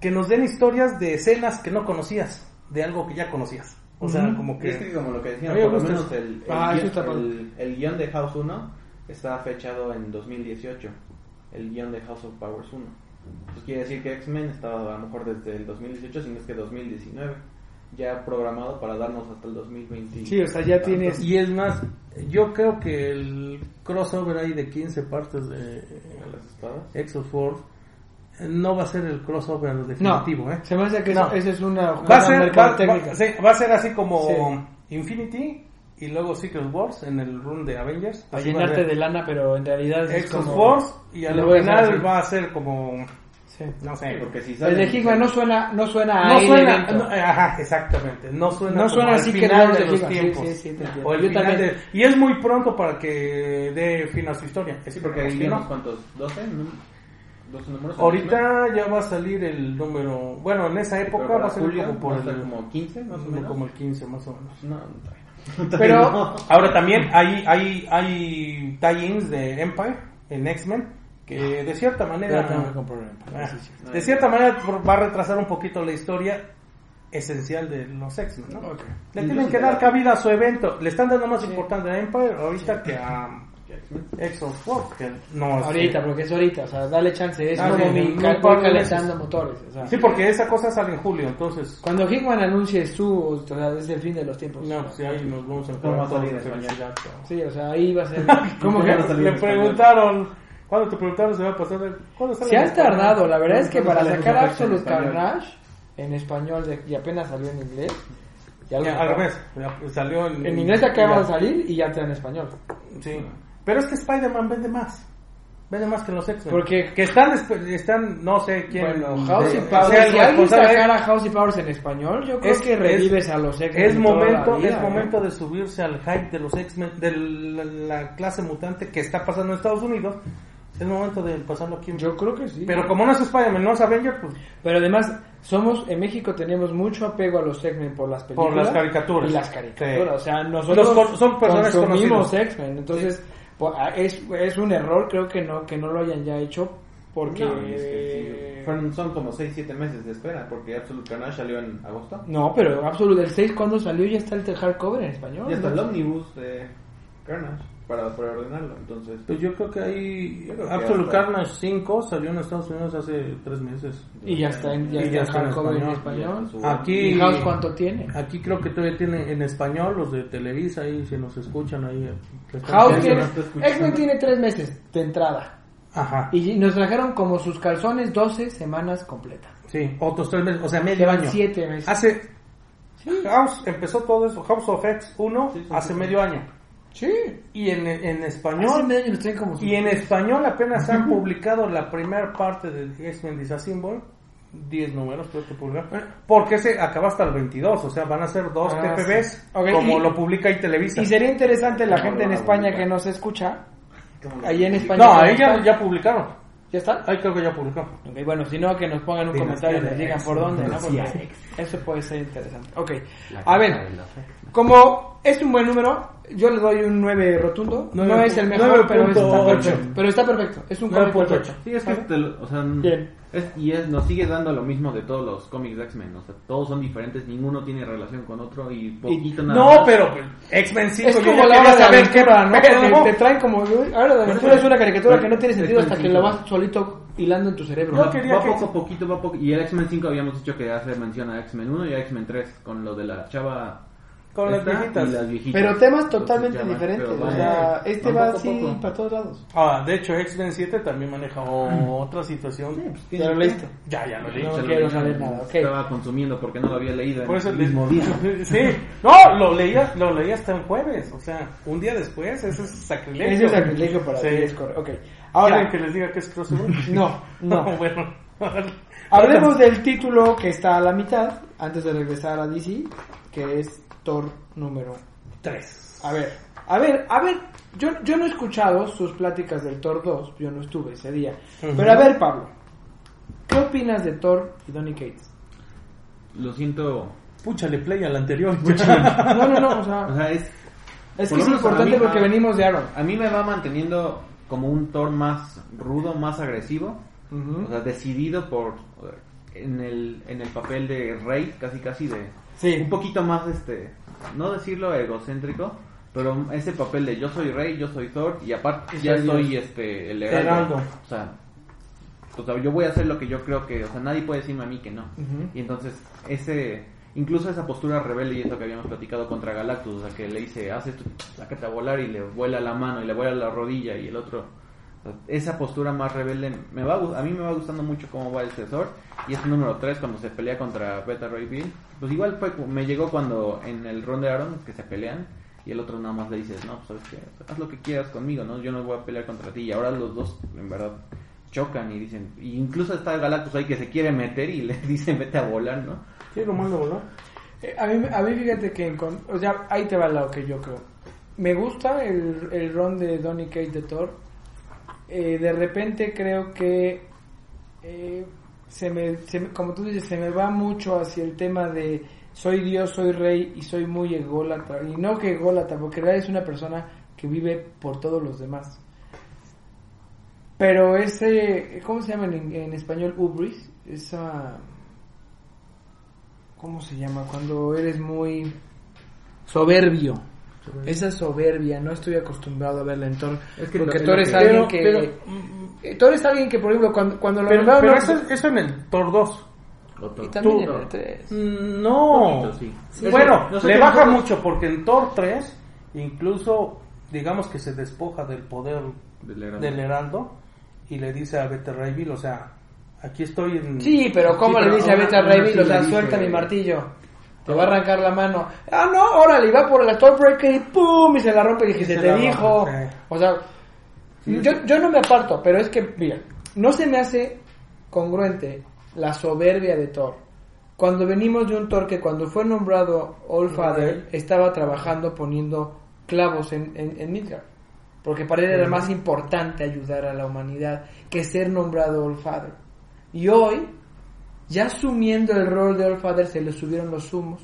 que nos den historias de escenas que no conocías de algo que ya conocías o sea Ujú. como Y es que que como lo que me por lo menos el, el, Ah, guion, el, el guion de House 1 está fechado en 2018. El guion de House of Powers 1. Pues quiere decir que X-Men estaba a lo mejor desde el 2018, si no es que 2019. Ya programado para darnos hasta el 2020. Sí, o sea, ya tienes- y es más yo creo que el crossover ahí de 15 partes de las espadas. X of Force eh, no va a ser el crossover No, definitivo, ¿eh? se me hace que No. eso es una Va a ser, va, mercadotecnia. va- sí, va a ser así como Sí. Infinity y luego Secret Wars en el run de Avengers. Para llenarte de lana, pero en realidad es X of como... Force y al final va a ser como Sí. no sé. Sí, porque si El salen- de Hickman no suena, no suena a no el suena, evento. no, eh, ajá, exactamente, no suena, No como suena al así que final de los Hickman, sí, tiempos. sí, sí, o el Yo final también. de- y es muy pronto para que dé fin a su historia. Sí, porque hay guiones, no, ¿cuántos? ¿12? ¿No? ¿12 números? Ahorita ya va a salir el número, bueno, en esa época va a salir julio, como por el como 15 más o menos. como el 15 más o menos. No. (laughs) Pero- No. (laughs) Ahora también hay hay hay tie-ins de Empire en X-Men, que de cierta manera... Comprobar. Ah, Sí, sí. de cierta manera va a retrasar un poquito la historia esencial de los X-Men, ¿no? Ok. Le tienen que dar cabida a su evento. Le están dando más importancia a Empire ahorita que a X-Force, que no es- Ahorita, porque es ahorita, o sea, dale chance, es Ah, como sí, mi calentando motores, o sea. Sí, porque esa cosa sale en julio, entonces... Cuando Hickman anuncie su, o sea, es el fin de los tiempos. No, si ahí nos vamos a felicidad. Sí, o sea, ahí va a ser... (laughs) ¿Cómo ¿Cómo que? Le preguntaron, cuando te preguntaron se va a pasar, ¿cuándo sale Se han tardado, la verdad es que ¿Cuándo para sacar Absolute? Carnage en español de- y apenas salió en inglés. Ya lo Al revés, salió en... En inglés acaba de salir y ya está en español. Sí. Pero es que Spider-Man vende más. Vende más que los X-Men. Porque- Que están, están, no sé quién... Bueno, House de- y Powers, si alguien sacara House y Powers en español, yo creo Es- que revives a los X-Men. Es momento, vida, es momento de subirse al hype de los X-Men, de la, la clase mutante que está pasando en Estados Unidos. Es momento de pasarlo aquí. Yo creo que sí. Pero como no es Spider-Man, no es Avenger, pues Pero además, somos en México tenemos mucho apego a los X-Men por las películas. Por las caricaturas. Y las caricaturas. Sí. O sea, nosotros Los son personajes consumimos. X-Men. Entonces, po- a- es, es un error, creo que no que no lo hayan ya hecho. Porque. No, es que sí, fueron- son como 6-7 meses de espera, porque Absolute Carnage salió en agosto. No, pero Absolute el 6 cuando salió ya está el hardcover en español. Ya está el ¿no? Omnibus de Carnage para preordenarlo, entonces... Pues yo creo que que Absolute hasta- Carnage 5 salió en Estados Unidos hace tres meses. Y ya está en, ya Y está ya el está en español. Aquí ¿Y House cuánto tiene? Aquí creo que todavía tiene en español los de Televisa ahí si nos escuchan ahí. eh, House tiene. X-Men tiene 3 meses de entrada. Ajá. Y nos trajeron como sus calzones 12 semanas completas. Sí, otros tres meses, o sea, medio Llevan año. 7 meses. Hace House empezó todo eso, House of X 1 Sí, sí, hace sí. medio año. Sí. Y en, en Hace español como y en español apenas han publicado la primera parte de X-Men Disassemble 10 números creo que publicaron porque se acaba hasta el 22 o sea van a ser dos Ah, TPBs sí. Ok, como y- lo publica y Televisa Y sería interesante la ¿Cómo gente en España publicar? que nos escucha. ¿Cómo lo- Ahí en España. no ¿ya ahí ya, ya publicaron ¿Ya está? ahí creo que ya publicaron Ok, bueno, si no, que nos pongan un comentario y nos digan por dónde, ¿no? Porque eso puede ser interesante. Ok, a ver. Como es un buen número, yo le doy un 9 rotundo. no es el mejor, pero está 9.8. perfecto. Pero está perfecto, es un Nueve cómic punto perfecto. Sí, es que te lo- o sea, Bien. es- y es, nos sigue dando lo mismo de todos los cómics de X-Men, o sea, todos son diferentes, ninguno tiene relación con otro y poquito nada no más. pero pues, X-Men 5 Es yo como ya la quería hora de saber qué aventura, ¿no? pedo. Te, te traen como... Ahora de aventura es una caricatura que no tiene sentido hasta que lo vas solito hilando en tu cerebro. Yo Va, quería va que- poco a poquito, va poco. Y el X-Men 5 habíamos dicho que hace mención a X-Men 1 y a X-Men 3, con lo de la chava. Con las viejitas. las viejitas. Pero temas totalmente diferentes. O va- sea, este va poco así poco. para todos lados. Ah, de hecho, X-Men 7 también maneja otra situación. ¿Ya lo leíste? Ya, ya lo leí. No lo quiero saber nada, ok. Estaba consumiendo porque no lo había leído Por eso el le- mismo día. (laughs) Sí, no, lo leía, lo leía hasta el jueves, o sea, un día después, eso es sacrilegio. Ese es sacrilegio para Sí. ti, es correcto. Ok, ¿Quieren ahora, que les diga que es crossover? (laughs) no, no. (laughs) bueno. Hablemos del título que está a la mitad, antes de regresar a DC, que es Thor número 3. A ver, a ver, a ver, yo, yo no he escuchado sus pláticas del Thor 2, yo no estuve ese día. Ujú. Pero a ver, Pablo, ¿qué opinas de Thor y Donny Cates? Lo siento. Púchale play al anterior. (laughs) No, no, no, o sea, O sea, es. es que es importante porque a- venimos de Aaron. A mí me va manteniendo como un Thor más rudo, más agresivo. O sea, decidido por. En el, en el papel de rey, casi casi de. Sí. Un poquito más, este. No decirlo egocéntrico. Pero ese papel de yo soy rey, yo soy Thor y aparte ya soy este el Heraldo. O sea, o sea, yo voy a hacer lo que yo creo que, o sea, nadie puede decirme a mí que no. Y entonces, ese, incluso esa postura rebelde y eso que habíamos platicado contra Galactus, o sea, que le dice, haz esto, sácate a volar y le vuela la mano y le vuela la rodilla y el otro, esa postura más rebelde, me va, a mí me va gustando mucho cómo va el Cesor y es número 3 cuando se pelea contra Beta Ray Bill, pues igual fue, me llegó cuando en el ron de Aaron, que se pelean, y el otro nada más le dices, no, pues sabes haz lo que quieras conmigo, ¿no? Yo no voy a pelear contra ti. Y ahora los dos, en verdad, chocan y dicen, y incluso está Galactus ahí que se quiere meter y (laughs) le dicen, vete a volar, ¿no? Sí, lo a volar. Eh, A mí, a mí fíjate que, ahí te va lo que yo creo. Me gusta el, el run de Donny Cates de Thor. Eh, de repente creo que, eh, se me, se como tú dices, se me va mucho hacia el tema de soy Dios, soy rey y soy muy ególatra. Y no que ególatra, porque en es una persona que vive por todos los demás. Pero ese, ¿cómo se llama en, en español? Ubris. Esa... ¿Cómo se llama? Cuando eres muy soberbio. Esa soberbia, no estoy acostumbrado a verla en Thor. Es que porque lo- Thor es que- alguien que... pero- eh, Thor es alguien que, por ejemplo, cuando, cuando lo Pero, nombraron, pero no- eso, eso en el Thor 2. Otro. Y también en el 3. Mm, No. Poquito, sí. Sí, Es Bueno, que- no sé le baja nosotros- mucho porque en Thor 3 incluso digamos que se despoja del poder Del Heraldo. del Heraldo y le dice a Beta Ray Bill, o sea, aquí estoy en... Sí, pero ¿cómo Sí, le pero dice a Beta Ray Bill? O sea, suelta mi martillo. Te va a arrancar la mano. Ah, no, órale, va por la Thornbreaker y ¡pum! Y se la rompe y dije, Se se te dijo. sí. O sea, yo, yo no me aparto, pero es que, mira, no se me hace congruente la soberbia de Thor. Cuando venimos de un Thor que cuando fue nombrado All Father estaba trabajando poniendo clavos en, en, en Midgard. Porque para él era más importante ayudar a la humanidad que ser nombrado All Father. Y hoy, ya asumiendo el rol de All Father, se le subieron los humos,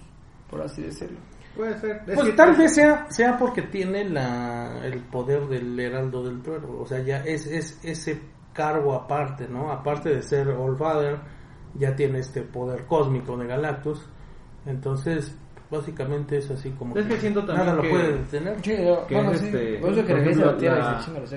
por así decirlo. Puede ser. Es Pues que- tal vez sea, sea porque tiene la, el poder del Heraldo del Trueno, o sea, ya es, es ese cargo aparte, ¿no? Aparte de ser All Father, ya tiene este poder cósmico de Galactus, entonces básicamente es así como Es que siento también nada lo puede detener. Sí, yo- que bueno, es sí, este, por ejemplo,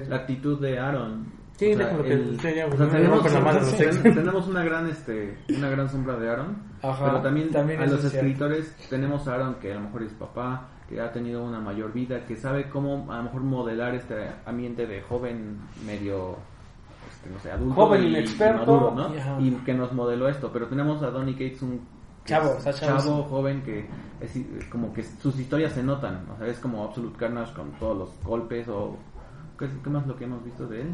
la actitud de Aaron. Sí, déjalo que el- o sea, tenemos, la una gran este una gran sombra de Aaron, Ajá, pero también, también a los escritores tenemos a Aaron que a lo mejor es papá, que ha tenido una mayor vida, que sabe cómo a lo mejor modelar este ambiente de joven medio este, no sé, adulto Joven y- inexperto. maduro, ¿no? Y que nos modeló esto, pero tenemos a Donny Cates un Chavo, es está chavo, chavo, joven que es, es como que sus historias se notan, o sea, es como Absolute Carnage con todos los golpes o ¿qué, qué más lo que hemos visto de él?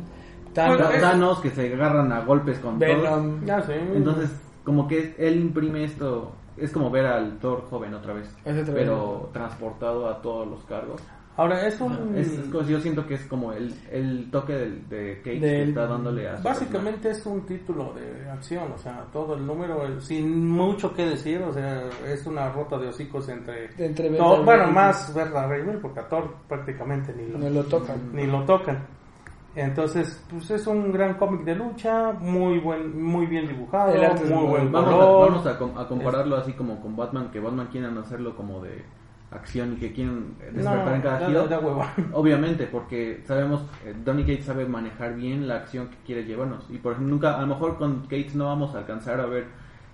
Thanos, Bueno, es- Thanos que se agarran a golpes con. Venom. Ya sé. Entonces, como que él imprime esto, es como ver al Thor joven otra vez, Es otra vez. pero transportado a todos los cargos. Ahora es un... Es, es como- yo siento que es como el, el toque del- de, Kate que está dándole a Básicamente es un título de acción, o sea, todo el número, eh, sin mucho que decir, o sea, es una rota de hocicos entre... Entre Thor- bueno, más Verda Raven, porque a Thor prácticamente ni lo, No lo tocan. ni lo tocan. Entonces, pues es un gran cómic de lucha, muy buen, muy bien dibujado, El arte es muy muy buen Vamos, a, color. vamos a, com- a compararlo así como con Batman, que Batman quieren hacerlo como de acción y que quieren despertar No, en cada da- giro. da. Obviamente, porque sabemos, eh, Donny Cates sabe manejar bien la acción que quiere llevarnos. Y por ejemplo, nunca, a lo mejor con Cates no vamos a alcanzar a ver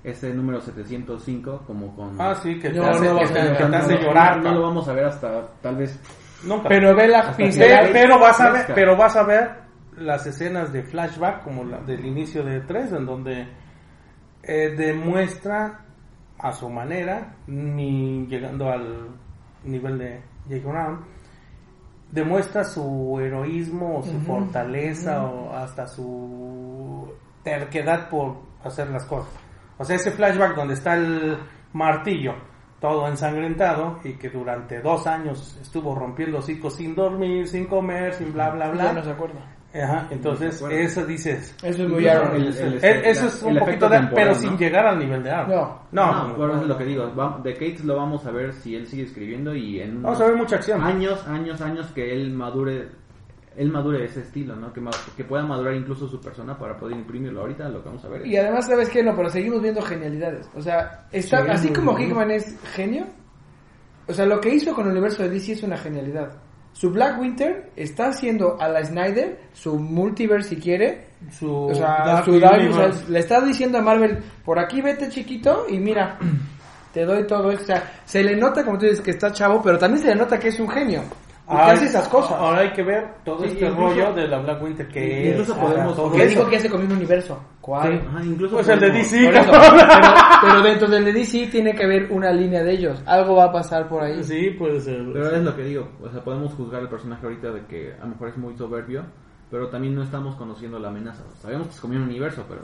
ese número 705 como con... Ah, sí, que te No, hace, no que vas a te- ver, que te no, hace no, llorar. No, lo vamos a ver hasta tal vez... Nunca. Pero ve la Hasta que- pincel. Pe- pero vas a ver, pero vas a ver las escenas de flashback como la del inicio de 3 en donde eh, demuestra a su manera ni llegando al nivel de Jake Brown demuestra su heroísmo o su fortaleza o hasta su terquedad por hacer las cosas o sea ese flashback donde está el martillo todo ensangrentado y que durante dos años estuvo rompiendo hocicos sin dormir, sin comer, sin bla bla Ya bla. no se acuerda. Ajá, entonces No eso dices. Eso es muy Aaron. el- Es- el- eso es un poquito de, pero ¿no? sin llegar al nivel de Aaron. No. no, No, es lo que digo. va- De Cates lo vamos a ver si él sigue escribiendo y en Vamos a ver mucha acción. años, años, años que él madure, él madure ese estilo, ¿no? Que, pueda madurar incluso su persona para poder imprimirlo. Ahorita lo que vamos a ver. Y además, ¿sabes qué? No, pero seguimos viendo genialidades. O sea, está, Sí, así como bien. Hickman es genio, o sea, lo que hizo con el universo de DC es una genialidad. Su Black Winter está haciendo a la Snyder, su multiverse si quiere, Su o sea, Dark su Dark- o sea, le está diciendo a Marvel, por aquí vete chiquito y mira, te doy todo esto. O sea, se le nota, como tú dices, que está chavo, pero también se le nota que es un genio. Hace esas cosas. Ahora hay que ver todo Sí, este incluso- rollo de la Black Winter que Incluso es, podemos- ajá, todo que eso. dijo que hace con un universo. ¿Cuál? Ajá, incluso Pues el de DC. Eso, (laughs) pero, pero dentro del de DC tiene que haber una línea de ellos. Algo va a pasar por ahí. Sí, puede ser. Pero es lo que digo, o sea, podemos juzgar al personaje ahorita de que a lo mejor es muy soberbio, pero también no estamos conociendo la amenaza. Sabemos que es como un universo, pero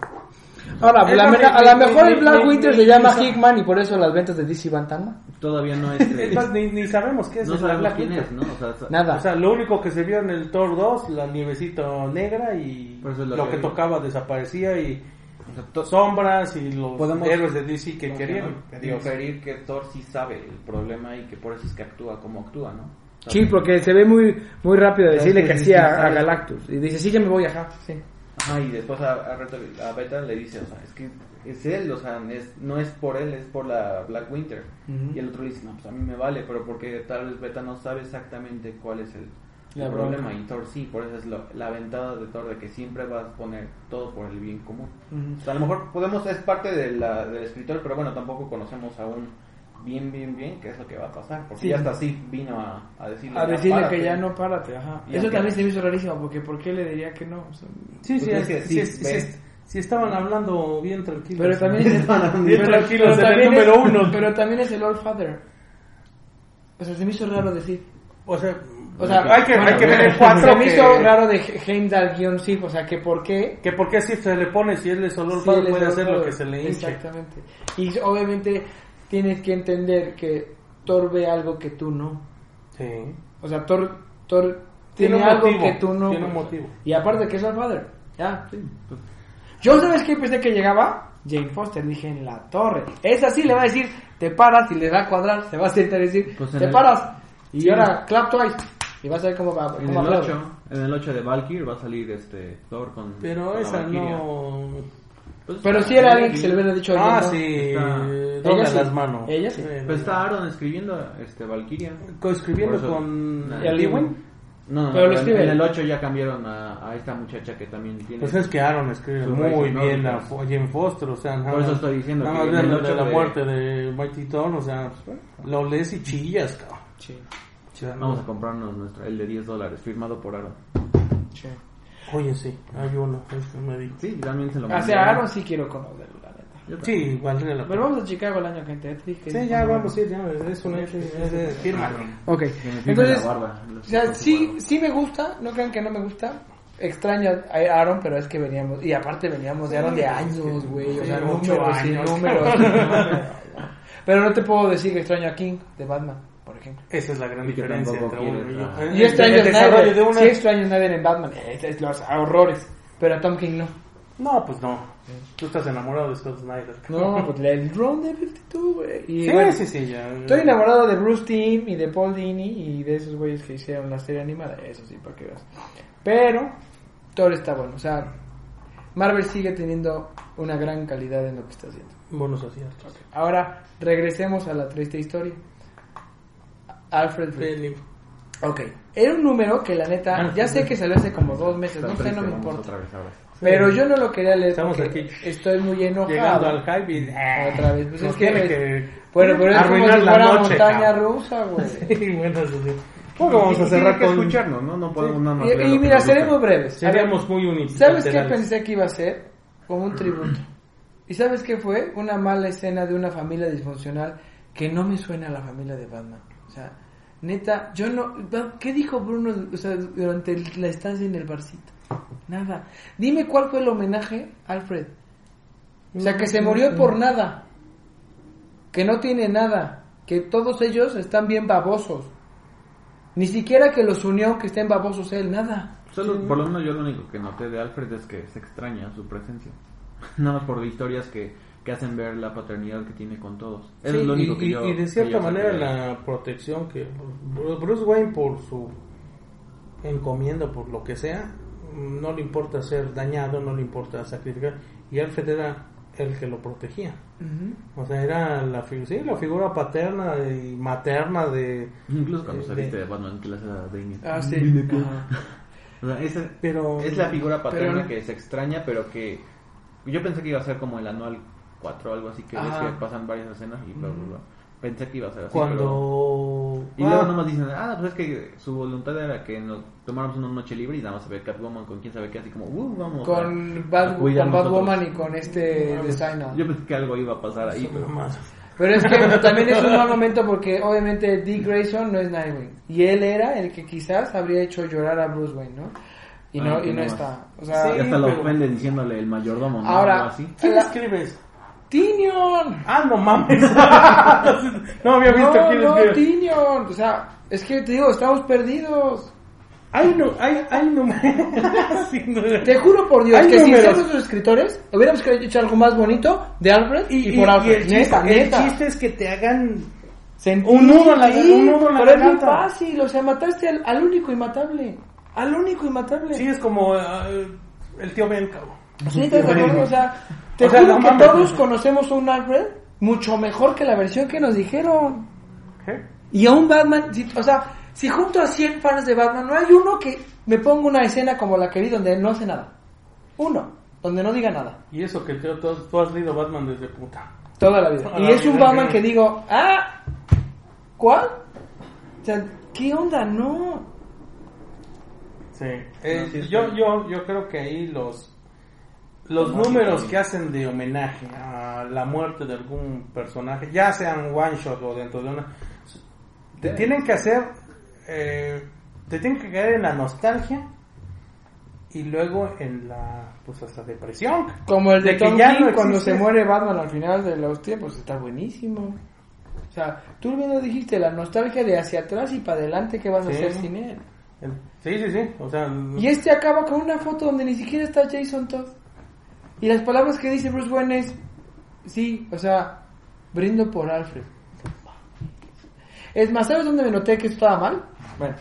Ahora, la a lo mejor el Black Winter se llama Hickman y por eso las ventas de DC van tan mal. todavía no (laughs) es... Es más, ni, ni sabemos qué es no la sabemos Black quién Winter. es, ¿no? O sea, Nada. O sea, lo único que se vio en el Thor 2, la nievecito negra y es lo, lo que, tocaba desaparecía y o sea, sombras y los Podemos- héroes de DC que ¿cómo se querían. llama? Inferir que Thor sí sabe el problema y que por eso es que actúa como actúa, ¿no? Sí, porque se ve muy muy rápido decirle que que sí a. Galactus. Y dice, sí, ya me voy, ajá. Sí. Ajá, y después a, a, Reto- a Beta le dice, o sea, es que es él, o sea, es- no es por él, es por la Black Winter. Y el otro le dice, no, pues a mí me vale, pero porque tal vez Beta no sabe exactamente cuál es el, problema. bronca. Y Thor sí, por eso es lo- la ventada de Thor de que siempre vas a poner todo por el bien común. O sea, a lo mejor podemos, es parte de la, del escritor, pero bueno, tampoco conocemos aún bien, bien, bien qué es lo que va a pasar. Porque Sí. ya hasta así vino a, a decirle, A "Ya decirle párate". que ya no párate, ajá. Y Eso también se me hizo rarísimo, porque ¿por qué le diría que no? O sea, Sí, sí, Pues es es- que sí, sí, es- sí es- sí estaban hablando bien tranquilos. pero también es, Bien pero- tranquilos pero el es-. Pero también es el Old Father. O sea, se me hizo raro decir. O sea, O sea, hay que, hay que ver el Se 4 me hizo raro de Heimdall guion sí, o sea, que por qué Que por qué si se le pone, si él es olor Sí, padre, él es puede Old hacer lo Father. que se le hinche. Exactamente. Y obviamente tienes que entender que Thor ve algo que tú no. Sí. O sea, Thor, Thor Tiene algo motivo, que tú no. tiene un motivo. Y aparte que es el padre. Ya. Yo, ¿sabes qué pensé que llegaba? Jane Foster, dije en la torre. Esa sí le va a decir, te paras y le va a cuadrar, se va a sentar y decir, Pues te el- paras. Y Sí. ahora, clap twice. Y vas a ver cómo va. En Cómo el, aplaude. 8, en el 8 de Valkyrie va a salir este Thor con. Pero esa Valkyria. no. Pues, Pero si era alguien que se le hubiera dicho Ah, oye, ¿no? sí. Ella sí. las manos. Ella sí. Pues está Aaron escribiendo este Valkyria. Coescribiendo con. Nah. ¿Y a Lewin? No, no, Pero lo escribe en el 8 ya cambiaron a, a esta muchacha que también tiene. Pues es que Aaron escribe muy bien a Jane Foster, o sea, nada Por eso estoy diciendo nada que más en el viendo de ocho la muerte de Mighty Thor, o sea, lo lees y chillas, cabrón. Sí. Vamos a comprarnos nuestro, el de 10 dólares, firmado por Aaron. sí. Oye, sí, hay uno, este me dijo. Sí, también se lo O mandé. sea, Aaron sí quiero conocerlo, la neta. Sí, valdría la Pero vamos a Chicago el año que entra. Sí, ya vamos a ir, ya, es un hecho, es de firma. Ok, entonces, o sea, sí, sí me gusta, no crean que no me gusta. Extraño a Aaron, pero es que veníamos, y aparte veníamos de Aaron de años, güey, o sea, números (laughs) números. Pero no te puedo decir que extraño a King de Batman, ejemplo. Esa es la gran Y diferencia entre uno y yo. ah. Eh, Yo extraño el Snyder, de una... sí extraño a Snyder en Batman, es, es los horrores, pero a Tom King no. No, pues no. Tú estás enamorado de Scott Snyder. No, pues el drone de 52, güey. Y Sí, bueno, sí, sí, ya. Estoy enamorado de Bruce Timm y de Paul Dini y de esos güeyes que hicieron la serie animada. Eso sí, para que veas. Pero Thor está bueno. O sea, Marvel sigue teniendo una gran calidad en lo que está haciendo. Buenos aciertos. Ahora, regresemos a la triste historia. Alfred Reed. Ok. Era un número que la neta, ya sé que salió hace como dos meses, Está no sé, no me importa. otra vez ahora. Pero yo no lo quería leer Estamos aquí. estoy muy enojado. Llegando al hype y... ah, Otra vez, pues nos es que- tiene que... Bueno, pero es como si la fuera noche, montaña cabrón. rusa, güey. (laughs) Sí, bueno, eso sí. Bueno, vamos a cerrar que con... escucharnos, ¿no? No podemos nada más. Y, y mira, seremos breves. Seríamos muy unidos. ¿Sabes qué pensé que iba a ser? Como un tributo. ¿Y sabes qué fue? Una mala escena de una familia disfuncional que no me suena a la familia de Batman. O sea, neta, yo no... ¿Qué dijo Bruno o sea, durante la estancia en el barcito? Nada. Dime cuál fue el homenaje, Alfred. O sea, que se murió por nada. Que no tiene nada. Que todos ellos están bien babosos. Ni siquiera que los unió que estén babosos él, nada. Solo, por lo menos yo lo único que noté de Alfred es que se extraña su presencia. Nada más por historias que, que hacen ver la paternidad que tiene con todos. Eso Sí, es lo único y, que yo. y de cierta manera la protección que Bruce Wayne por su encomienda, por lo que sea, no le importa ser dañado, no le importa sacrificar. Y Alfred era el que lo protegía. O sea, era la, sí, la figura paterna y materna de... Incluso cuando de- saliste de- de Batman, que le hace a Damien. Ah, sí. (laughs) O sea, esa- Pero... es la figura paterna pero- que se extraña, pero que. Yo pensé que iba a ser como el anual 4 o algo así, que ves que pasan varias escenas y bla, bla, bla. Pensé que iba a ser así. Cuando... pero- Y luego Ah, nomás dicen, ah, pues es que su voluntad era que nos tomáramos una noche libre y nada más a ver Catwoman con quién sabe qué, así como, uh, vamos. Con, a Bad, cuidar con nosotros". Batwoman y con este designer. Yo pensé que algo iba a pasar ahí, pero más. Pero es que (laughs) también es un mal momento porque obviamente Dick Grayson no es Nightwing. Y él era el que quizás habría hecho llorar a Bruce Wayne, ¿no? Y no, y no no está. O sea, Y Sí, hasta lo ofende diciéndole el mayordomo, ¿no? Ahora-. ¿Quién escribes? ¡Tinion! Ah, no mames. (laughs) no había visto No, quién no. Tinion. O sea, es que te digo, estamos perdidos. Hay no, hay, hay números. (laughs) Te juro por Dios que si somos los escritores, hubiéramos hecho algo más bonito de Alfred y, por Alfred. el, chiste, neta, el neta. chiste es que te hagan Sentí, Un nudo en la- sí, un nudo en la pero es garganta. fácil, o sea, mataste al, al único inmatable. Al único inmatable. Sí, es como eh, el tío Ben, cabrón. Sí, ¿estás de acuerdo? O sea, te O sea, juro no que mames. todos conocemos un Alfred mucho mejor que la versión que nos dijeron. ¿Qué? Y a un Batman, si- o sea, si junto a 100 fans de Batman, no hay uno que me ponga una escena como la que vi donde no hace nada. Uno, donde no diga nada. Y eso que tú, tú- tú has leído Batman desde puta. Toda la vida. Toda Y la es un Batman que digo, ah, ¿cuál? O sea, ¿qué onda? No. Sí. Eh, No, sí, yo, yo, yo creo que ahí los los números que hacen de homenaje a la muerte de algún personaje, ya sean one shot o dentro de una, te tienen que hacer, eh, te tienen que caer en la nostalgia y luego en la, pues hasta depresión. Como el de, De que Tom ya King no cuando se muere Batman al final de los tiempos, está buenísimo. O sea, tú lo dijiste, la nostalgia de hacia atrás y para adelante, ¿qué vas a hacer sin él? Sí, sí, sí, o sea, Y este acaba con una foto donde ni siquiera está Jason Todd. Y las palabras que dice Bruce Wayne es, sí, o sea, brindo por Alfred. Es más, ¿sabes dónde me noté que esto estaba mal? Bueno,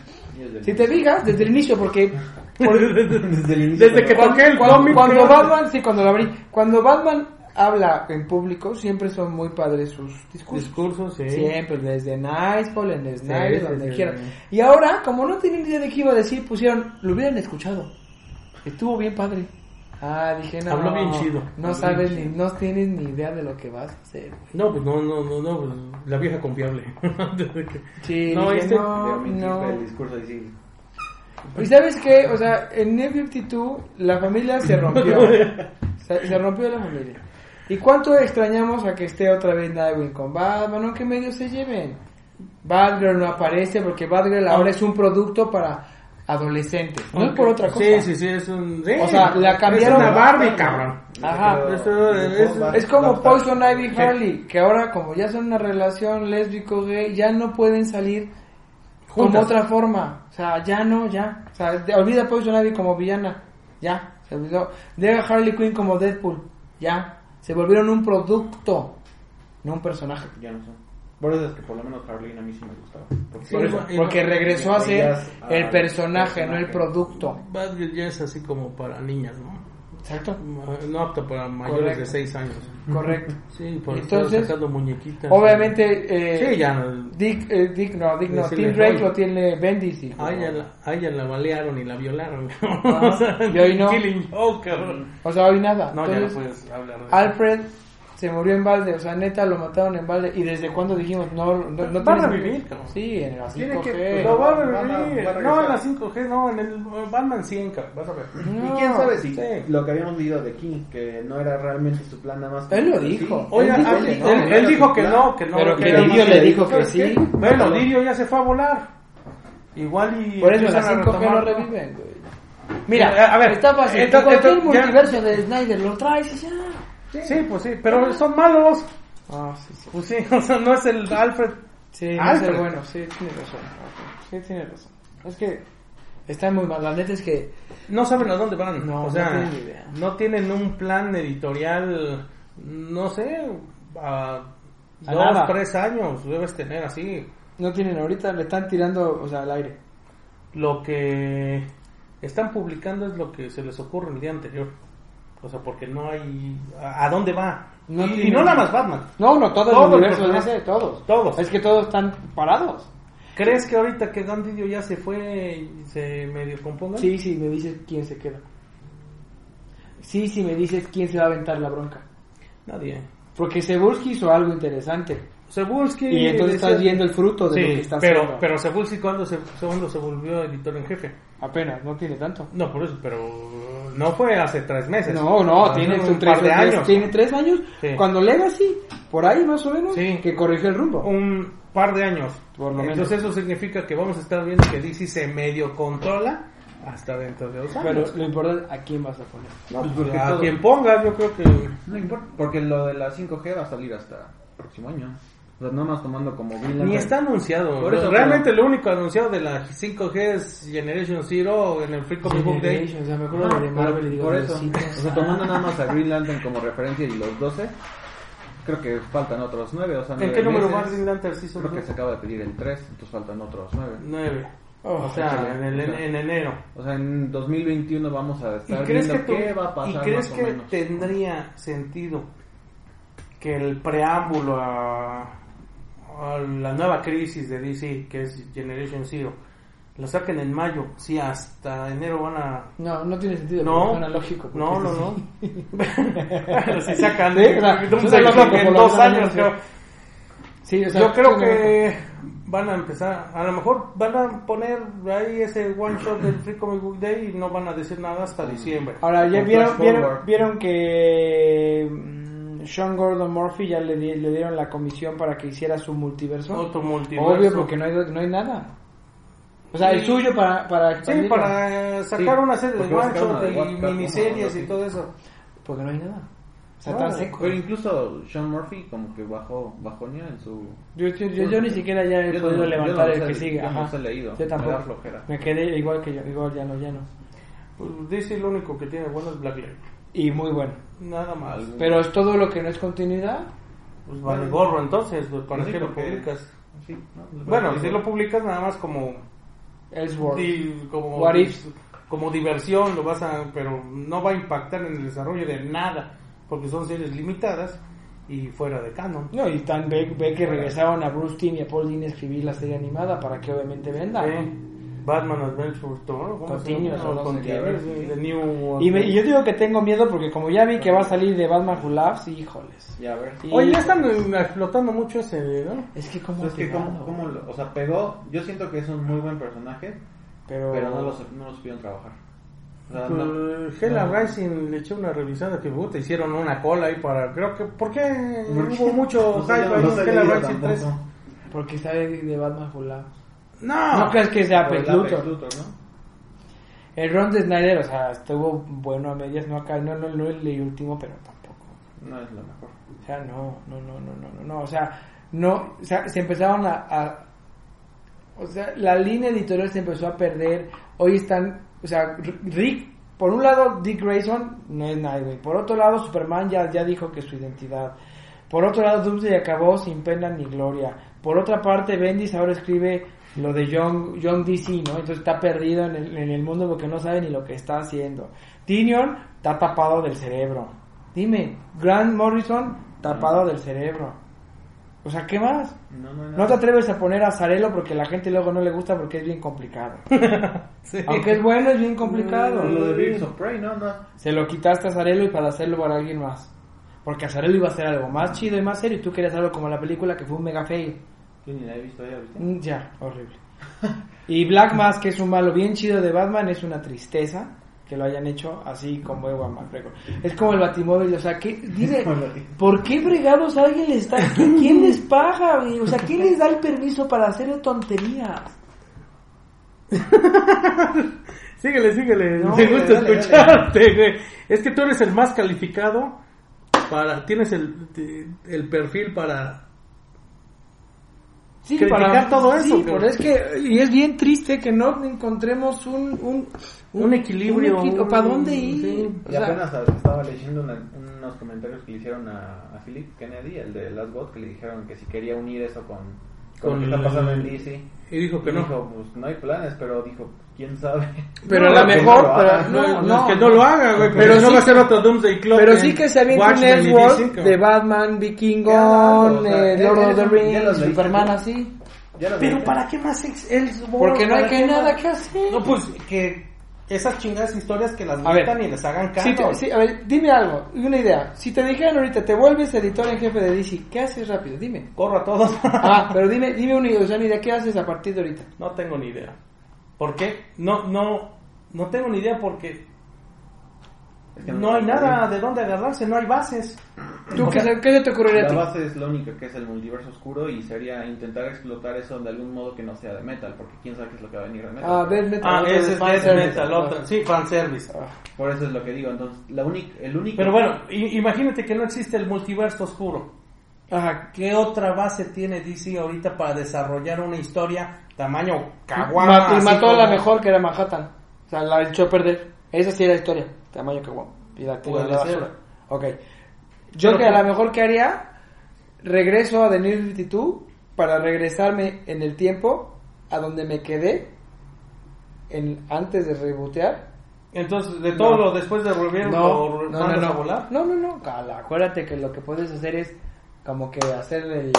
si te fijas, desde el inicio, porque... por- (laughs) Desde el inicio. Desde que pero- toqué el cuando, cómic, cuando. Batman, sí, cuando lo abrí, cuando Batman habla en público, siempre son muy padres sus discursos. discursos, sí. Siempre, desde Nightfall, en Snyder, sí, donde sí, quieran. sí. Y ahora, como no tienen idea de qué iba a decir, pusieron, lo hubieran escuchado. Estuvo bien padre. Ah, dije, no. Habló bien chido. No Habló sabes ni, no tienes ni idea de lo que vas a hacer. No, pues no, no, no, no, pues, la vieja confiable. (laughs) Sí, No, dije, este- no, no. el discurso y sí. ¿Y sabes qué? O sea, en New 52 la familia se rompió. (laughs) se, se rompió la familia. ¿Y cuánto extrañamos a que esté otra vez Nightwing con Batman? ¿No? que medio se lleven? Batgirl no aparece porque Batgirl ahora es un producto para adolescentes. No es por otra cosa. Sí, sí, sí, es un... sí, O sea, la cambiaron- Es una Barbie, cabrón. Ajá. Eso es- Es como. Poison Ivy Sí. Harley, que ahora como ya son una relación lésbico-gay, ya no pueden salir como Juntas. otra forma. O sea, ya no, ya. O sea, de- olvida Poison Ivy como villana. Ya, se olvidó. Deja Harley Quinn como Deadpool. Ya. Se volvieron un producto, no un personaje. Ya no son. Por eso es que por lo menos Harleen a mí sí me gustaba. Porque Sí, Por eso, y- porque regresó a ser el ah, personaje, no el producto. Batgirl ya es así como para niñas, ¿no? Exacto. No apto para mayores Correcto. de 6 años. Correcto. Sí, por Entonces, sacando muñequitas. Obviamente, eh, Sí, ya. no- Dick, eh, Dick, no, Dick no, Tim Drake lo tiene Bendis. y- A ella, la, a ella la balearon y la violaron. Ajá. (laughs) o sea, Y hoy no. Killing Joke, cabrón. O sea, hoy nada. No, ya no Entonces, puedes hablar de Alfred se murió en balde, o sea, neta lo mataron en balde. ¿Y desde cuándo dijimos? No, no, no Va a sentido? cabrón. Sí, en la 5G. Tiene que- Lo va a Va- va- revivir. va a No, en la 5G, no, en el Batman 100, cabrón. Vas a ver. No. Y quién sabe si Sí. lo que habíamos leído de King, que no era realmente su plan nada más. Él lo Sí. dijo. Oye, Él dijo ah, que él, no, él- no él dijo que no, que no. Pero que más le dijo que ¿sabes sí. Bueno, Didio ya se fue a volar. Igual y. Por eso la empiezan a 5G no reviven, güey. Mira, A ver, está fácil. entonces- Cualquier entonces, ya- multiverso de Snyder lo traes y ya. Sí, pues sí, pero son malos. Ah, sí, sí. Pues sí, (laughs) o sea, no es el Alfred. Sí, no Alfred. sé, bueno, sí, tiene razón. Sí, tiene razón. Es que está muy mal. La neta es que No saben a dónde van. No, o sea, no tienen idea. no tienen un plan editorial, no sé, a, A dos, nada. tres años debes tener así. no tienen ahorita, le están tirando, o sea, al aire. Lo que están publicando es lo que se les ocurre el día anterior. O sea, porque no hay... ¿A, a dónde va? No y, no nada más Batman. No, no, todo, Todo el el universo de personaje. ese, todos. Todos. Es que todos están parados. ¿Crees que ahorita que Don Didio ya se fue y se medio componga? Sí, sí, me dices quién se queda. Sí, sí, me dices quién se va a aventar la bronca. Nadie. Porque Cebulski hizo algo interesante. Cebulski... Y entonces decía- estás viendo el fruto de Sí, lo que está pero, haciendo. pero Cebulski cuando se, cuando se volvió editor en jefe. Apenas, no tiene tanto. No, por eso, pero no fue hace tres meses. No, no, tiene un un par tres, de años. Tiene tres años. Sí. Cuando Legacy, por ahí más o menos, Sí. que corrigió el rumbo. Un par de años. Por lo menos. Entonces eso significa que vamos a estar viendo que DC se medio controla hasta dentro de dos Pero años. lo importante, ¿a quién vas a poner? No, pues Pues porque a todo- quien pongas, yo creo que... No importa, porque lo de la 5G va a salir hasta el próximo año. O sea, no más tomando como Ni está anunciado. Por eso, Realmente lo único anunciado de la 5G es Generation Zero en el Free Comic Book Day. O sea, me acuerdo Ajá, de Marvel y digo, por eso. O sea, tomando nada más a Green Lantern como referencia y los 12. Creo que faltan otros nueve, o sea, ¿En qué número va Green Lantern Season Creo que 2? se acaba de pedir el 3, entonces faltan otros nueve. 9. Oh, o sea, en, el- en- en enero. O sea, en 2021 vamos a ¿Y estar crees viendo que, tú- qué va a pasar ¿y crees más que o menos. tendría sentido que el preámbulo a, a la nueva crisis de DC, que es Generation Zero, lo saquen en mayo? Si hasta enero van a... No, no tiene sentido. No, porque suena lógico. porque no, no, sí. no. (laughs) Pero si sacan Sí, o sea, lógico en dos años, sí. creo. Sí, o sea, Yo creo que van a empezar, a lo mejor van a poner ahí ese one shot del Free Comic Book Day y no van a decir nada hasta diciembre. Ahora, ya vieron, vieron, vieron que mm, Sean Gordon Murphy ya le, di- le dieron la comisión para que hiciera su multiverso. Otro multiverso. Obvio, porque no hay, no hay nada. O sea, el suyo para, para Sí, para sacar Sí, una serie de de y ¿no? miniseries y todo eso. Porque no hay nada. O sea, No, tan seco. Pero incluso Sean Murphy como que bajó, bajonía en su... Yo, yo, yo- yo ni siquiera ya he Yo no- podido levantar no el que sigue. yo no Ajá. los he leído, Yo me tampoco. da flojera. Me quedé igual que yo. Igual ya no, ya no. Pues DC lo único que tiene bueno es Black Label. Y muy bueno. Nada más. Pero es todo lo que no es continuidad. Pues vale gorro entonces, pues, ¿para Sí, qué lo publicas? Sí, ¿no? Bueno, si lo publicas nada más como Ellsworth. di- como, What if? como diversión, lo vas a, pero no va a impactar en el desarrollo de nada, porque son series limitadas y fuera de canon. No, y tan ve, ve que regresaron a Bruce Timm y a Paul Dini a escribir la serie animada para que obviamente venda. Sí. Batman Adventure Tour, ¿cómo se Continuous, no The New Y, me- y yo digo que tengo miedo porque como ya vi que va a salir de Batman Who Laughs, híjoles. Ya, a ver. Y- Oye, ya están explotando mucho ese, ¿no? Es que como es que como, como lo- o sea, pegó, yo siento que es un muy buen personaje, pero, pero no los, no los supieron trabajar. No- Pues, Hella no. Rising le eché una revisada que puta, hicieron una cola ahí para, creo que, ¿por qué ¿Por qué? hubo mucho hype no leído Rising tampoco. 3? porque está de, Batman Who Laughs. No, No crees que sea Por el Apex Apex Luthor. Luthor, ¿no? El Ron de Snyder, o sea, estuvo bueno a medias, no acá, no, no, no leí el último, pero tampoco. No es lo mejor. O sea, no, no, no, no, no, no, no, o sea, no, o sea, se empezaron a, a- o sea, la línea editorial se empezó a perder, hoy están, o sea, Rick, por un lado Dick Grayson no es Nightwing, por otro lado Superman ya, ya dijo que es su identidad, por otro lado Doomsday acabó sin pena ni gloria, por otra parte Bendis ahora escribe lo de Young, Young DC, ¿no? Entonces está perdido en el, en el mundo porque no sabe ni lo que está haciendo. Tinion está tapado del cerebro. Dime, Grant Morrison tapado del cerebro. O sea, ¿qué más? No, no, No te atreves a poner a Zarello porque la gente luego no le gusta porque es bien complicado. (laughs) Sí. Aunque es bueno, es bien complicado. Lo de Birds of Prey, no, no. Se lo quitaste a Zarello y para hacerlo para alguien más. Porque a Zarello iba a hacer algo más chido y más serio y tú querías algo como la película que fue un mega fail. Yo ni la he visto ya, ¿viste? Mm, Ya, horrible. Y Black Mask, que es un malo bien chido de Batman, es una tristeza que lo hayan hecho así como Ewan McGregor. Es como el Batimóvil, o sea, ¿qué, dime, (laughs) ¿por qué fregados alguien les está, ¿quién, les paga, güey? O sea, ¿quién les da el permiso para hacer tonterías? (laughs) Síguele, síguele. No, Me gusta dale, dale, escucharte, güey. Es que tú eres el más calificado para. Tienes el, el perfil para. Sí, Criticar todo eso, Sí, pero es que, y es bien triste que no encontremos un, un, Un equilibrio, un equilibrio, un- ¿Para dónde ir? sí. Y sea, apenas estaba leyendo una- unos comentarios que le hicieron a, a Philip Kennedy, el de Last God, que le dijeron que si quería unir eso con, con, Con lo que está pasando en DC. Y dijo que Y no. Dijo, pues no hay planes, pero dijo, quién sabe. (laughs) pero No, a lo que mejor, no lo pero, no, No, no, es que no lo haga, güey. Pero Pero no sí va a ser otro Doomsday Clock. Pero sí que se avienta un cabrón. de Batman, Vikingón, Ya, o sea, eh, Lord of the Rings, Superman así. Pero. ¿para qué más ex- Elseworld? Porque no hay ¿Para que nada que hacer. No, pues que esas chingadas historias que las metan y les hagan Sí, caso. te- sí, a ver, dime algo, una idea. Si te dijeran ahorita, te vuelves editor en jefe de DC, ¿qué haces rápido? Dime. Corro a todos. (laughs) Ah, pero dime, dime una idea, o sea, una idea, ¿qué haces a partir de ahorita? No tengo ni idea. ¿Por qué? No, no, no tengo ni idea porque Es que no hay nada de dónde agarrarse, no hay bases. ¿Tú O qué, sea, qué se te ocurriría a La ti? base es la única que es el multiverso oscuro y sería intentar explotar eso de algún modo que no sea de metal, porque quién sabe qué es lo que va a venir de metal. Ah, Death Metal. Ah, ese es Death. Metal, otra. Sí, fanservice. Ah, Por eso es lo que digo, entonces, la única, el único... Pero bueno, imagínate que no existe el multiverso oscuro. Ajá. ¿Qué otra base tiene DC ahorita para desarrollar una historia tamaño Ma- caguama? y mató a la mejor que era Manhattan. O sea, la echó a perder. Esa sí era la historia. Tamaño que guapo. Y la tiró a la basura. Ok. Yo Pero que a lo mejor que haría, regreso a The New 52 para regresarme en el tiempo a donde me quedé en, antes de rebotear. Entonces, de todo No. lo después de volver, No, no, no, mandas no. a volar. No, no, no. Cala, acuérdate que lo que puedes hacer es como que hacer el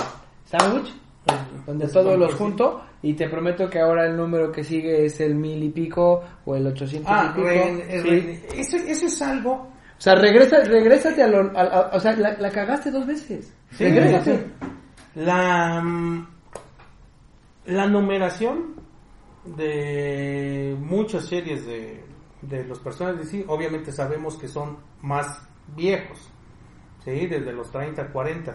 sándwich, donde todos los sí. junto y te prometo que ahora el número que sigue es el mil y pico o el ochocientos Ah, y pico. re- Sí. re- eso, eso es algo. O sea, regresa, regrésate a lo, a- a- o sea, la, la cagaste dos veces. Sí, regrésate. sí. La, mm, la numeración de muchas series de, de los personajes de DC, obviamente sabemos que son más viejos, ¿sí? Desde los 30, 40.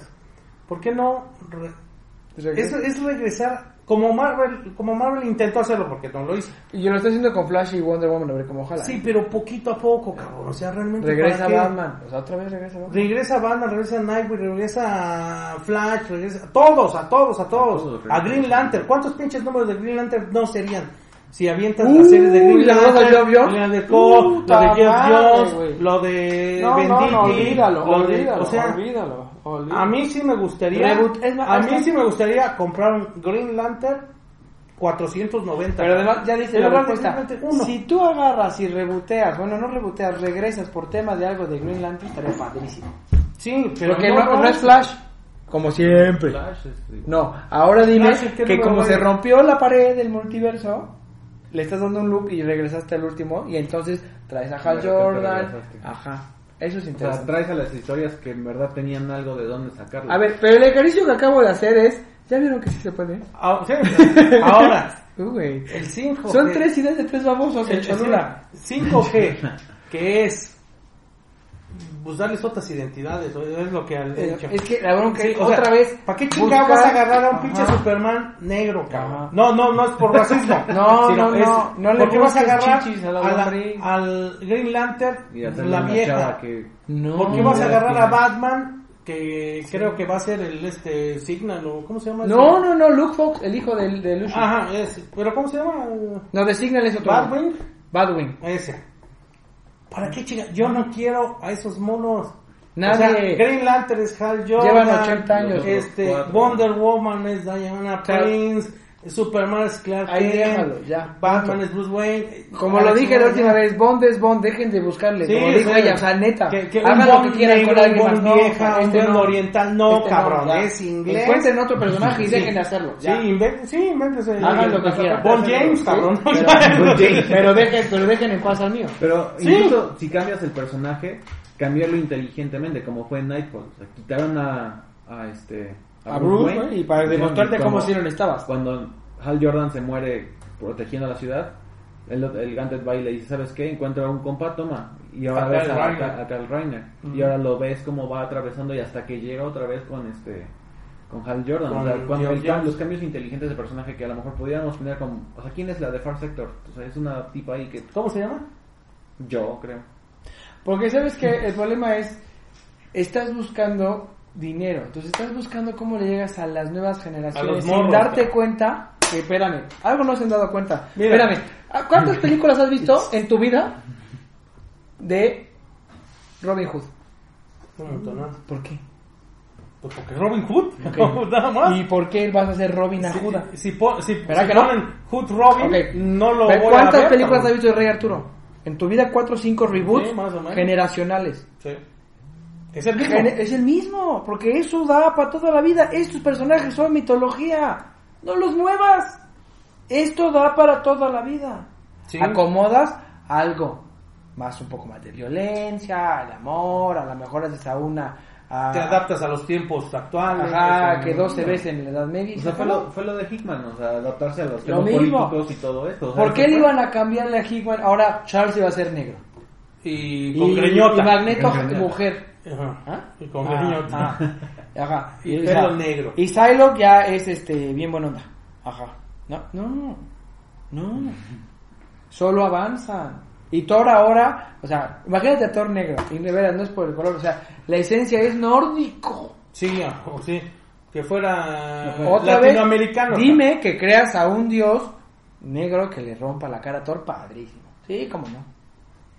¿Por qué no? re- es, es regresar, como Marvel, como Marvel intentó hacerlo, porque no lo hizo. Y yo lo estoy haciendo con Flash y Wonder Woman, a ver cómo ojalá. Sí, pero poquito a poco, cabrón. O sea, realmente. Regresa ¿para qué? Batman. O sea, otra vez regresa Batman. Regresa Batman, regresa Nightwing, regresa Flash, regresa a todos, a todos, a todos. todos, A. Green Lantern. ¿Cuántos pinches números de Green Lantern no serían? Si avientas Uy, las series de Green la Lantern, Lantern Cole, lo de Jeff Jones, lo de No, no, Venditti, no, olvídalo, lo de- olvídalo, o sea, olvídalo, a mí sí me gustaría, Reboot, es más, a mí sí me gustaría comprar un Green Lantern 490. Pero además, ya dice la respuesta. Si tú agarras y reboteas, bueno, no reboteas, regresas por temas de algo de Green Lantern, estaría padrísimo. Sí, pero Porque no, no es Flash, como siempre. Flash es igual. No, ahora dime Flash, ¿qué que como se rompió la pared del multiverso, le estás dando un loop y regresaste al último, y entonces traes a Hal Jordan. Ajá, eso es O sea, interesante. traes a las historias que en verdad tenían algo de dónde sacarlo. A ver, pero el ejercicio que acabo de hacer es. ¿Ya vieron que sí se puede? Ah, sí. (laughs) Ahora, Uh, el 5. Son tres ideas de tres babosos en Cholula. 5G, (laughs) que es pues darles otras identidades, es lo que han Eh, hecho. Es que la bronca Sí, otra sea, vez. ¿Para qué chingados buscar- vas a agarrar a un pinche. Superman negro, cabrón? Ajá. No, no, no es por racismo. (laughs) No, no, es no, no le porque vas a agarrar a la a la- lombriz. al Green Lantern, la vieja. que No. ¿Por qué vas a agarrar a Batman? Que creo que va a ser el este Signal o ¿cómo se llama? ese? No, no, no, Luke Fox, el hijo del, de Lucius. Ajá, es, pero ¿cómo se llama? No, de Signal es otro. Batwing. Badwin. Ese. ¿Para qué chinga? Yo no quiero a esos monos. Nadie. O sea, Green Lantern es Hal Jordan. Llevan 80 años. Este. Wonder Woman es Diana. Prince. Superman es Clark Ahí Kent. déjalo, ya, Batman es Bruce Wayne. Como A lo dije la última vez, Bond es Bond, dejen de buscarle. Sí, como o dijo sea, ella, o sea, neta. Que, que hagan un lo que quieran negro, con alguien un más. Bond No, vieja, un este Bond no. oriental. No, Este cabrón, ya. es inglés. Encuentren otro personaje y Sí. dejen de hacerlo. ya. Sí, inventen, sí, invéntese. Hagan lo que quieran. (laughs) Bond James, cabrón. Pero, dejen, pero dejen en paz al mío. Pero incluso si cambias el personaje, cambiarlo inteligentemente, como fue en Nightfall. O sea, quitaron a, a este A Bruce, Wayne, y para demostrarte cómo si no estabas. Cuando Hal Jordan se muere protegiendo la ciudad, el, el Gauntlet va y le dice, ¿sabes qué? Encuentra un compa, toma. Y ahora A ves a, a- a Kyle Reiner. Y ahora lo ves como va atravesando y hasta que llega otra vez con este con Hal Jordan. Con o sea, cuando el los cambios inteligentes de personaje que a lo mejor podríamos tener como... O sea, ¿quién es la de Far Sector? O sea, es una tipa ahí que... ¿Cómo se llama? Yo creo. Porque sabes que el problema es, estás buscando dinero, entonces estás buscando cómo le llegas a las nuevas generaciones sin darte cuenta que, espérame, algo no se han dado cuenta. Mira. Espérame, ¿a ¿cuántas películas has visto (laughs) en tu vida de Robin Hood? Un montón, ¿no? ¿Por qué? Pues porque Robin Hood, Ok. (laughs) nada más. ¿Y por qué vas a ser Robin a Si, Judas? si, po- si, ¿Verdad si que no? ponen Hood Robin, no lo a ¿Cuántas ver. películas has visto de Rey Arturo? En tu vida cuatro o cinco reboots Sí, generacionales. Sí. Es el mismo. Es el mismo, porque eso da para toda la vida. Estos personajes son mitología. No los muevas. Esto da para toda la vida. Sí. Acomodas algo. Más un poco más de violencia, el amor, a lo mejor haces a una... a- Te adaptas a los tiempos actuales. Ajá, que dos se besen en la Edad Media. y O sea, se fue lo, fue lo de Hickman, o sea, adaptarse a los Lo temas mismo. políticos y todo esto. o sea, ¿Por qué eso le iban a cambiarle a Hickman? Ahora Charles iba a ser negro. Y con greñota. y Magneto mujer. Ajá. ¿Ah? Y con Ah, ah, Ajá. Y o pelo negro. Y Psylocke ya es este bien buena onda. Ajá. No, no. No. Solo avanzan. Y Thor ahora, o sea, imagínate a Thor negro. Y de veras, no es por el color, o sea, la esencia es nórdico. Sí, o sí. Que fuera Otra vez, latinoamericano. dime que creas a un dios negro que le rompa la cara a Thor, padrísimo. Sí, cómo no.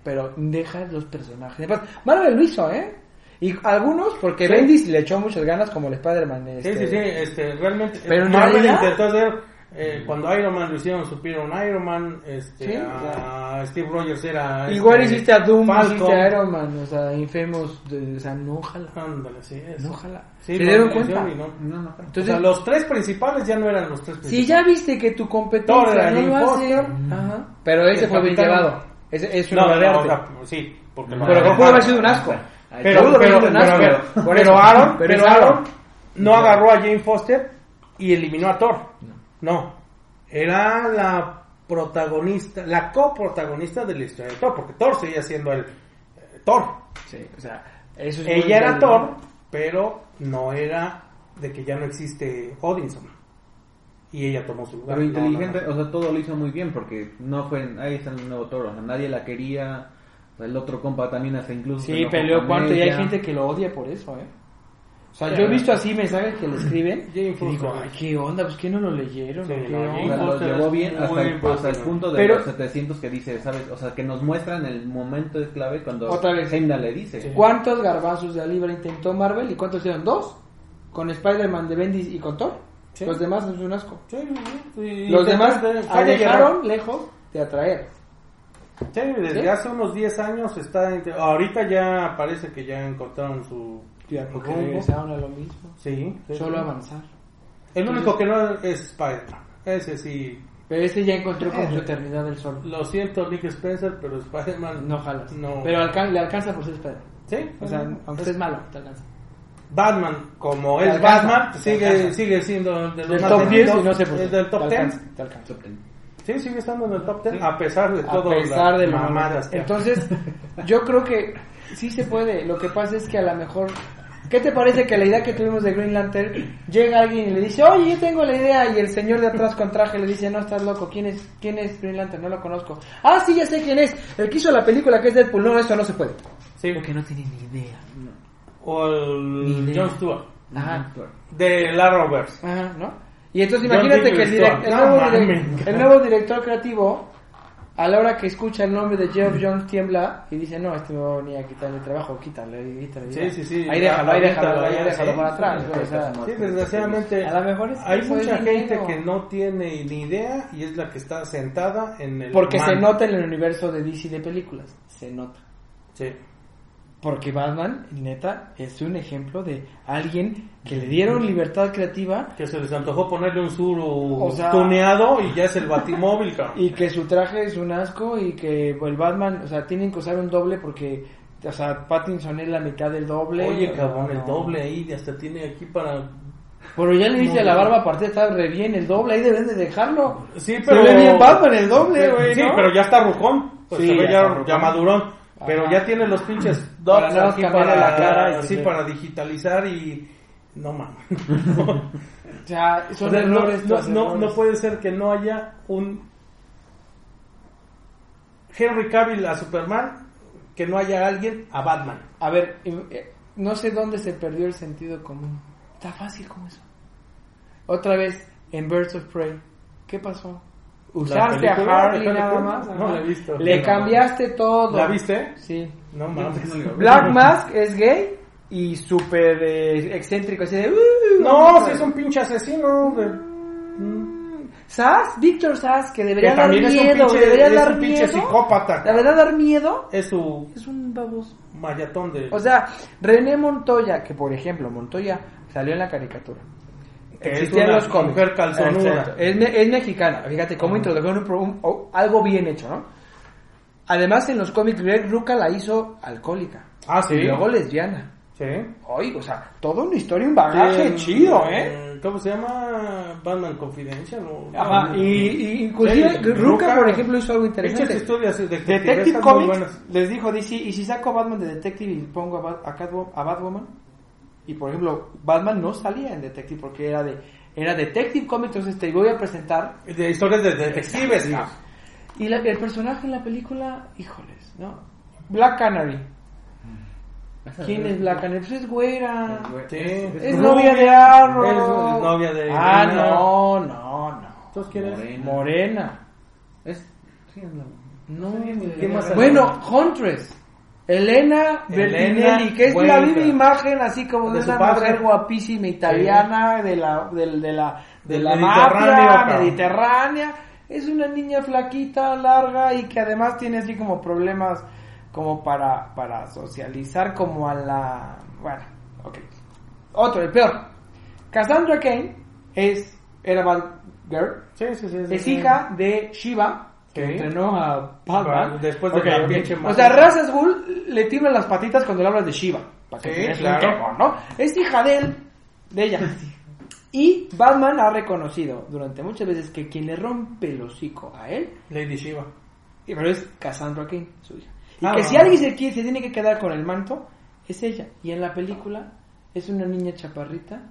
Pero deja los personajes. Marvel lo hizo, ¿eh? Y algunos, porque Sí. Bendis le echó muchas ganas como el Spider-Man. Sí, este, sí, sí, este, realmente. Pero en Marvel realidad- intentó hacer. eh, cuando Iron Man lo hicieron, supieron Iron Man. Este, Sí, a Steve Rogers era. Igual este, hiciste a Doom, Falcon. hiciste a Iron Man, o sea, Infamous, de- o sea, no jala. Ándale, sí. es. No jala. Sí, ¿Se dieron cuenta? no. No, no, O Entonces, sea, los tres principales ya no eran los tres si principales. ya viste que tu competencia era no lo hace, ajá, pero ese fue bien llevado. Es No, una no, no, arte. o sea, sí, porque lo Pero pudo haber sido un asco. Pero, pero, pero. Aaron, Pero Aaron. No agarró a Jane Foster y eliminó a Thor. No. Era la protagonista, la coprotagonista de la historia de Thor, porque Thor seguía siendo el eh, Thor. Sí, o sea, eso es muy Ella era. Thor, pero no era de que ya no existe Odinson. Y ella tomó su lugar. Pero No, inteligente, no, no. o sea, todo lo hizo muy bien porque no fue, ahí está el nuevo toro, o sea, nadie la quería, el otro compa también hasta incluso... Sí, peleó cuánto y hay gente que lo odia por eso, ¿eh? O sea, Sí, yo he visto así mensajes que le escriben y digo, ay, qué onda, pues que no lo leyeron, Sí, ¿O qué no, onda? Lo llevó bien hasta el, hasta el punto de Pero- los 700 que dice, ¿sabes? O sea, que nos muestran el momento de clave cuando Otra vez. Le dice. Sí. ¿Cuántos garbanzos de libra intentó Marvel y cuántos hicieron? ¿Dos? Con Spider-Man de Bendis y con Thor. Sí. Los demás es un asco. Sí, sí, sí. Los demás alejaron lejos de atraer. Sí, desde ¿Sí? hace unos 10 años está. Ahorita ya parece que ya encontraron su. Ya, porque rumbo. regresaron a lo mismo. Sí, sí, Solo sí. avanzar. El único que no es Spider-Man. Ese sí. Pero ese ya encontró como su eternidad del sol. Lo siento, Nick Spencer, pero Spider-Man. No jalas. No. Pero alcan- le alcanza por ser Spider-Man. Sí, O sea, aunque es- es malo, te alcanza. Batman, como Te es alcanza, Batman, sigue, sigue siendo de los Del más top 10 y no sé por qué. Es del top Te 10. alcanza, te alcanza. Sí, sigue estando en el top 10, a pesar de A todo pesar las de mamadas que Entonces, yo creo que sí se puede. Lo que pasa es que a lo mejor. ¿Qué te parece que la idea que tuvimos de Green Lantern llega alguien y le dice, oye, yo tengo la idea? Y el señor de atrás con traje le dice, no, estás loco. ¿Quién es, quién es Green Lantern? No lo conozco. Ah, sí, ya sé quién es. El que hizo la película que es Deadpool. No, esto no se puede. Sí. Porque no tiene ni idea. O el. Jon Stewart, Ajá. de la Rovers. Ajá, ¿no? Y entonces imagínate que el, direct- el nuevo mames. direct- el nuevo director creativo, a la hora que escucha el nombre de Jeff Jones, tiembla y dice, no, este me va a venir a quitarle el trabajo, quítale, quítale. Sí, ya". sí, sí. Ahí déjalo, ahí déjalo, ahí déjalo para atrás. sí, desgraciadamente A lo mejor es- hay mucha gente dinero. que no tiene ni idea y es la que está sentada en el porque se nota en el universo de DC de películas, se nota. Sí. Porque Batman, neta, es un ejemplo de alguien que le dieron libertad creativa Que se les antojó ponerle un suru O sea- tuneado y ya es el batimóvil, cabrón. Y que su traje es un asco y que el Batman, o sea, tienen que usar un doble porque, o sea, Pattinson es la mitad del doble. Oye, cabrón, el doble ahí hasta tiene aquí para... Pero ya le dice No, a la barba partida, está re bien el doble, ahí deben de dejarlo. Sí, Se pero... ve bien Batman el doble, güey, Sí, ¿no? pero ya está rucón. Pues Sí, se ve ya madurón. Pero ya tiene los pinches Para nada más aquí para, la cara y se- para digitalizar y... No mames. (laughs) Sea, son O sea, no, errores no, no, errores. no puede ser que no haya un Henry Cavill a Superman, que no haya alguien a Batman. A ver, eh, no sé dónde se perdió el sentido común. Está fácil como eso. Otra vez, en Birds of Prey, ¿qué pasó? Usaste a película Harley nada más. No ajá. la he visto. Le No. cambiaste todo. ¿La viste? Sí. No mames. Black Mask es gay y súper eh, excéntrico, así de... "Uh, No, si es un pinche asesino. de- Sass, Víctor Sass, que Que debería dar es miedo, pinche, debería es dar un pinche miedo. psicópata. La verdad, dar miedo Es su es un baboso. mayatón de... O sea, René Montoya, que por ejemplo, Montoya salió en la caricatura. Que es Existían una los cómics. mujer calzonuda. Es, me- es mexicana. Fíjate cómo introdujeron un algo bien hecho, ¿no? Además, en los cómics, Greg Ruca la hizo alcohólica. Ah, sí. Y luego lesbiana. Sí. Oye, o sea, toda una historia, un bagaje Sí, chido, ¿eh? ¿Cómo se llama? Batman Confidential. o- Ajá, y, y inclusive Sí, Ruca, Ruca, por ejemplo, hizo algo interesante. historias Detective detectives muy Comics les dijo DC, y si saco a Batman de Detective y pongo a, Bat- a, Catwo- a Batwoman, y por ejemplo, Batman no salía en Detective porque era de era Detective Comics, entonces te voy a presentar. De historias de detectives. Sí. Y la- el personaje en la película, híjoles, ¿no? Black Canary. ¿Quién es Black Canary? Pues es güera. Sí. Es novia de Arrow. Es novia de... Ah, Green no, no, no. ¿Entonces quién es? Morena. Morena. Es, sí, es la- No, ¿Qué más bueno, Huntress. Elena Bertinelli, que es la viva imagen así como de, De una padre. mujer guapísima italiana de la del- de, la de la mafia mediterránea. Es una niña flaquita, larga y que además tiene así como problemas como para para socializar como a la bueno, ok. Otro, el peor. Cassandra Kane es era Batgirl, Sí, sí, sí. sí, es hija de Shiva, que Sí. entrenó a Batman. Después de Ok, la ok. pinche O sea, Ra's al Ghul le tiemblan las patitas cuando le hablas de Shiva. Para que Sí, claro. ¿no? Es hija de él, de ella. (laughs) Y Batman ha reconocido durante muchas veces que quien le rompe el hocico a él, Lady Shiva. y- pero es Cassandra Kane, su hija. Y Ah, que no. si alguien se, quiere, se tiene que quedar con el manto, es ella. Y en la película es una niña chaparrita,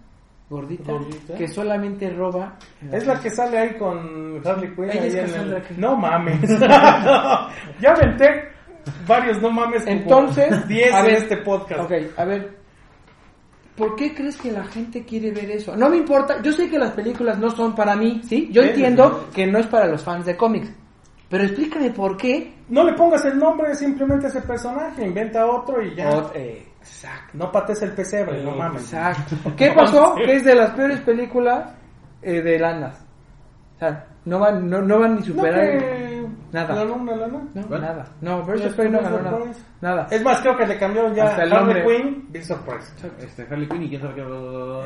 gordita, Gordita. que solamente roba. Es la que sale ahí con Harley Quinn. Ella es Cassandra el... No mames. (laughs) (laughs) Ya aventé varios no mames. Entonces, (laughs) 10 a en este podcast. Ok, a ver. ¿Por qué crees que la gente quiere ver eso? No me importa, yo sé que las películas no son para mí, ¿sí? Yo entiendo que no es para los fans de cómics. Pero explícame por qué. No le pongas el nombre simplemente a ese personaje. Inventa otro y ya. Ot- eh, exacto. No pates el pesebre, no mames. Exacto. (laughs) ¿Qué pasó? Que es de las peores películas eh, de Landas. O sea, no van, no, no van ni No, superar. que... Nada. La luna, la luna. No, ¿Cuál? nada. No, Birds of Prey no ganó nada. Nada. Es más, creo que le cambiaron ya Hasta el Harley nombre. Quinn, Big Surprise. Este, Harley Quinn y quién sabe qué.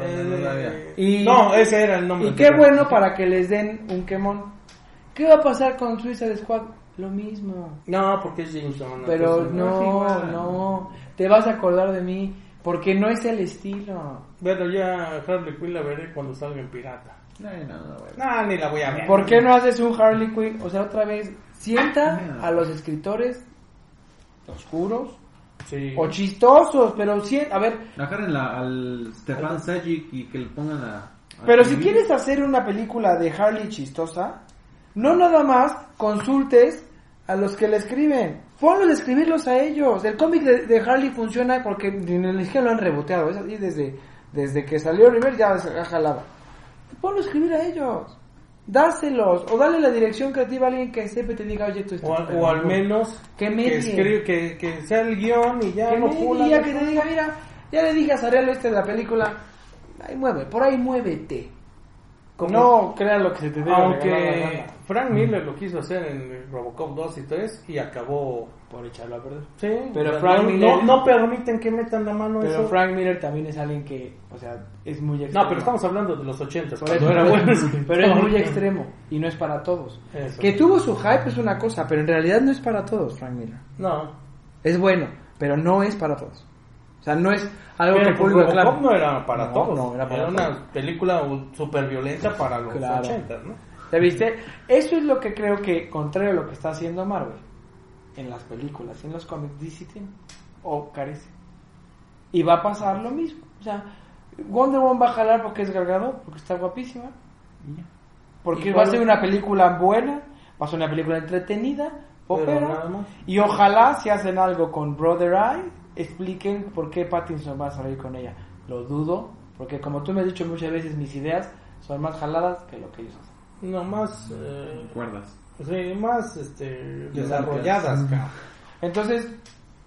Eh, Y- no, ese era el nombre. Y qué bueno para que les den un quemón. ¿Qué va a pasar con Suicide Squad? Lo mismo. No, porque es James Gunn. Pero no, no. Te vas a acordar de mí. Porque no es el estilo. Bueno, ya Harley Quinn la veré cuando salga en pirata. No, no, no. No, ni la voy a ver. ¿Por qué no haces un Harley Quinn? O sea, otra vez, sienta a los escritores oscuros Sí. o chistosos, pero sí, a ver, Agarren la- al Stefan Sajic y que le pongan a. a pero si quieres hacer una película de Harley chistosa, no nada más consultes a los que la escriben. Ponlos a escribirlos a ellos. El cómic de, de Harley funciona porque en el izquierdo lo han reboteado. Es así desde, desde que salió River ya se ha jalado. Ponlo a escribir a ellos. Dáselos. O dale la dirección creativa a alguien que sepa y te diga, oye, tú estás O, al- o al menos Que que, escribe- que, que sea el guion y ya que no pula. que te diga, mira, ya le dije a Sarelo este de la película, ahí mueve, por ahí muévete. Como- no crean lo que se te dé Aunque. Frank Miller lo quiso hacer en Robocop 2 y 3 y acabó. por echarlo a perder. Sí, Pero Frank no, Miller- no permiten que metan la mano Pero eso. Frank Miller también es alguien que, o sea, es muy extremo. No, pero estamos hablando de los 80 Por cuando eso, era bueno. (laughs) pero es muy extremo y no es para todos. Eso. Que tuvo su hype es una cosa, pero en realidad no es para todos, Frank Miller. No. Es bueno, pero no es para todos. O sea, no es algo Pero que el público claro. no era para No, todos. no, era para una todos. película súper violenta para los Claro. 80, ¿no? ¿Ya viste? Eso es lo que creo que, contrario a lo que está haciendo Marvel, en las películas en los cómics, DC tiene, o carece. Y va a pasar lo mismo. O sea, Wonder Woman va a jalar porque es gargado, porque está guapísima, porque ¿Y va a ser una película buena, va a ser una película entretenida, más. y ojalá si hacen algo con Brother Eye, expliquen por qué Pattinson va a salir con ella. Lo dudo, porque como tú me has dicho muchas veces, mis ideas son más jaladas que lo que ellos hacen. No, más. eh, Cuerdas. sí, más este, desarrolladas, cabrón. Entonces,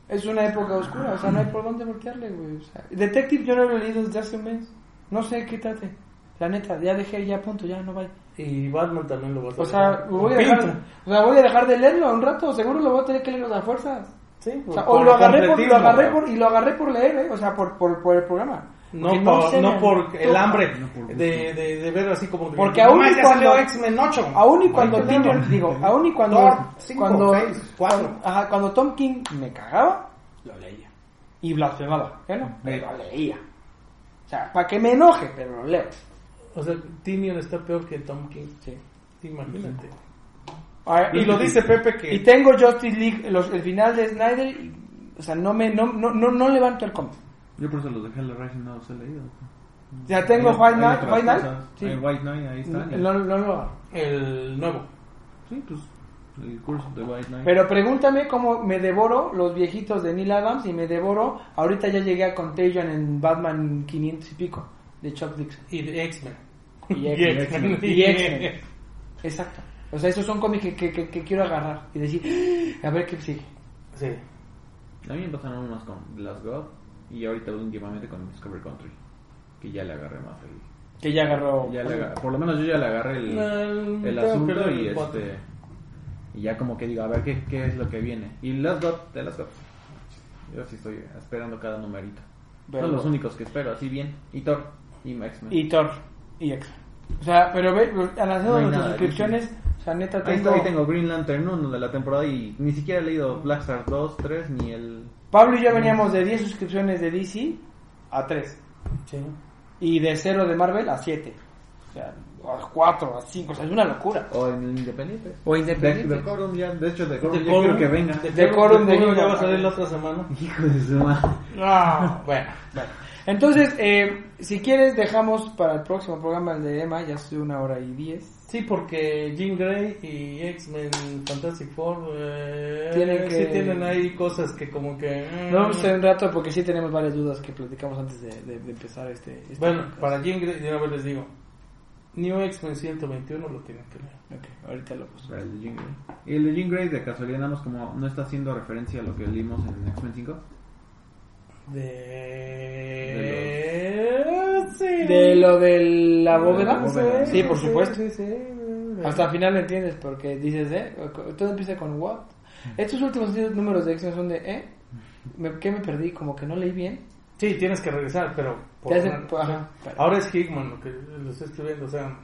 es una época oscura, o sea, no hay por dónde voltearle, güey. O sea, Detective yo no lo he leído desde hace un mes. No sé qué trate. La neta, ya dejé, ya punto, ya no vaya. Y Batman también lo va a hacer. O sea, voy a dejar, o sea, voy a dejar de leerlo un rato, seguro lo voy a tener que leer a fuerzas. Sí, O sea, por o lo agarré por, lo agarré por, y lo agarré por leer, ¿eh? o sea, por, por, por el programa. No, por, no me por el hambre No de, de, de ver así como... Porque "No aún y cuando- X-Men 8. Aún y cuando Tim, digo, aún y cuando, Thor, cinco, cuando, seis, cuando- ajá, cuando Tom King me cagaba, lo leía. Y blasfemaba, ¿qué no? Sí. Pero lo leía. O sea, para que me enoje, pero lo leo. O sea, Tinian está peor que Tom King. Sí. Imagínate. Ah, Y lo dice (laughs) Pepe que... Y tengo Justice League, los- el final de Snyder, y, o sea, no me, no, no, no, no levanto el cómic. Yo por eso los de Hell Rising no los he leído. Ya tengo Hay- White Knight, White Knight, sí. White Knight, ahí está. No, no, no hago. El nuevo. Sí, pues el curso de White Knight. Pero pregúntame cómo me devoro los viejitos de Neil Adams y me devoro, ahorita ya llegué a Contagion en Batman 500 y pico, de Chuck Dixon. Y de X-Men. Y (laughs) Y X-Men. Y X-Men. Exacto. O sea, esos son cómics que, que, que- que quiero agarrar y decir, "Ah, a ver qué sigue. Sí. A mí me pasaron unos con Last God y ahorita últimamente con Discovery Country. Que ya le agarré más el. Que ya agarró. Ya le agarré- por lo menos yo ya le agarré el, El- asunto y el este. Y ya como que digo, a ver qué, qué es lo que viene. Y Last God, de Last God. Yo sí estoy esperando cada numerito. Pero- Son los únicos que espero, así bien. Y Thor y X-Men. Y Thor y X. O sea, pero ve, han lanzado No nada, suscripciones. O sea, neta, Ahí, tengo. está, ahí tengo Green Lantern 1 de la temporada y ni siquiera he leído Black Star 2, 3 ni el... Pablo y yo veníamos de 10 suscripciones de DC a 3. Sí. Y de 0 de Marvel a 7. O sea, a 4, a 5. O sea, es una locura. O en el Independiente. O Independiente. De, Corum ya, de hecho de Corum ya quiero que venga. De, Corum, de ya va a salir la otra semana. Hijo de su madre. No, bueno, bueno. Entonces, eh, si quieres, dejamos para el próximo programa el de Emma. Ya estoy una hora y 10. Sí, porque Jean Grey y X-Men Fantastic Four eh, Tienen que- sí tienen ahí cosas que como que... mm. No vamos a un rato porque sí tenemos varias dudas que platicamos antes de, de- de empezar este. este Bueno, podcast. para Jean Grey, de una vez les digo, New X-Men 121 lo tienen que leer. Ok, ahorita lo busco. Para el de Jean Grey. Y el de Jean Grey de casualidad nada más como no está haciendo referencia a lo que leímos en X-Men 5. De... Sí. De lo de la bóveda. Sí, por supuesto. Sí, sí. Hasta el final lo entiendes porque dices, ¿eh? Todo empieza con what. Estos últimos números de X-Men son de, ¿eh? Me- ¿Qué me perdí? Como que no leí bien. Sí, tienes que regresar, pero... por Te hace- una- pues, ajá, pero- Ahora es Hickman lo que lo está escribiendo, o sea...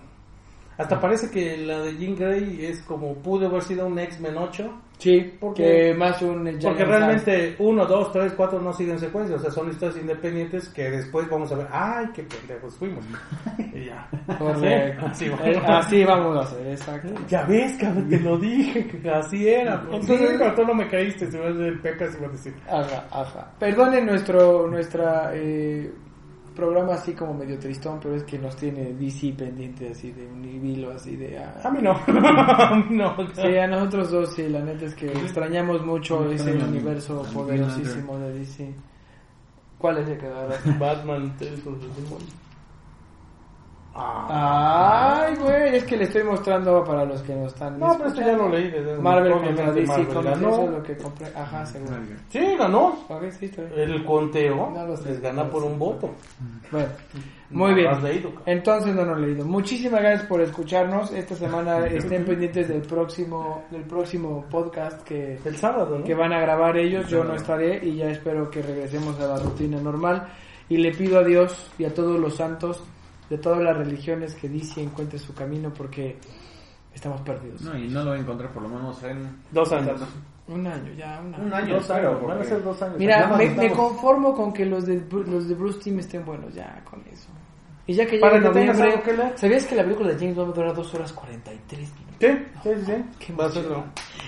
Hasta parece que la de Jean Grey es como pudo haber sido un X-Men 8. Sí, Porque- más un Porque realmente 1, 2, 3, 4 no siguen secuencia, o sea, son historias independientes que después vamos a ver, ay, qué pendejos fuimos. (laughs) y ya. Correcto. Eh. Así vamos a hacer, exacto. Ya ves, cabrón, te lo dije, que así era. Pues, Entonces- tú no me creíste, si vas del Pecas iba a decir. Ajá, ajá. Perdonen nuestro nuestra eh, programa así como medio tristón, pero es que nos tiene DC pendiente así de un hilo así de... ah. A mí no, (laughs) a mí no. Sí, a nosotros dos sí, la neta es que extrañamos mucho ese universo poderosísimo de DC. ¿Cuál es el que va a dar? Batman, Tales of the Demon. Ay, güey, es que le estoy mostrando para los que no están. No, pero esto ya lo leí. Desde Marvel contra DC Marvel Comics, ganó. eso es lo que compré. Ajá, seguro. Sí, ganó. Sí. El conteo No lo sé. les gana por un voto. Bueno, muy No bien. lo has leído. Entonces no lo he leído. Muchísimas gracias por escucharnos. Esta semana (laughs) estén pendientes del próximo del próximo podcast que, El sábado, ¿no? que van a grabar ellos. Yo no estaré y ya espero que regresemos a la rutina normal. Y le pido a Dios y a todos los santos de todas las religiones que DC encuentre su camino porque estamos perdidos. No, y no lo voy a encontrar por lo menos en... Dos años. Un año, ya, un año. Un año, Dos espero, años. Van a porque- ser dos años. Mira, me, conformo con que los de, los de Bruce Team estén buenos, ya con eso. Y ya que tengas noviembre, que. ¿sabías que la película de James Bond va a durar 2 horas 43 minutos? Sí, sí. Qué Va a serlo.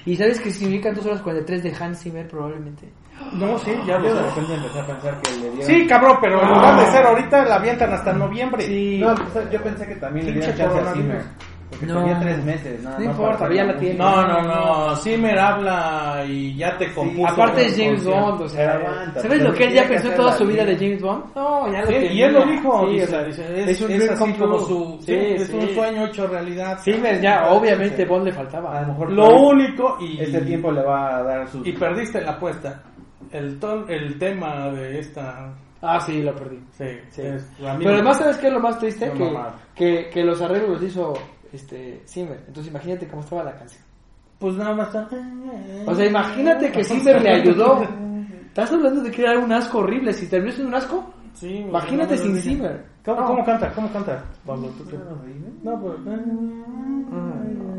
¿Y sabes que significan 2 horas 43 de Hans Zimmer probablemente? No, sí, ya Yo de repente empecé a pensar que le dieron... Sí, cabrón, pero en lugar de ser ahorita la avientan hasta noviembre. Sí. No, pues, yo pensé que también le dieron chance a. Zimmer. Porque No. tenía tres meses, nada No más importa, para ya la tiene. No, no, no. Zimmer habla y ya te compuso. Aparte es un James. Bond, o sea, aguanta, ¿sabes lo que él ya pensó toda su vida de. James Bond? No, ya lo Sí, tenía. y él lo dijo. Sí, o sea, es, es un es así como su, sí, Sí, es sí. un sueño hecho realidad. Zimmer ya, obviamente Bond le faltaba. A lo mejor Lo único y este tiempo le va a dar sus... y perdiste la apuesta. El ton, el tema de esta Ah, sí, lo perdí. sí, Sí. es- Pero además, ¿sabes qué es lo más triste? No, Que, que, que los arreglos los hizo este Zimmer. Entonces imagínate cómo estaba la canción. pues nada más O sea, imagínate que Zimmer le ayudó. Estás hablando de era un asco horrible. Si terminó siendo un asco, Sí, imagínate no, sin. Zimmer. ¿Cómo, No. cómo canta? ¿Cómo canta? Pablo, ¿tú qué? No, pues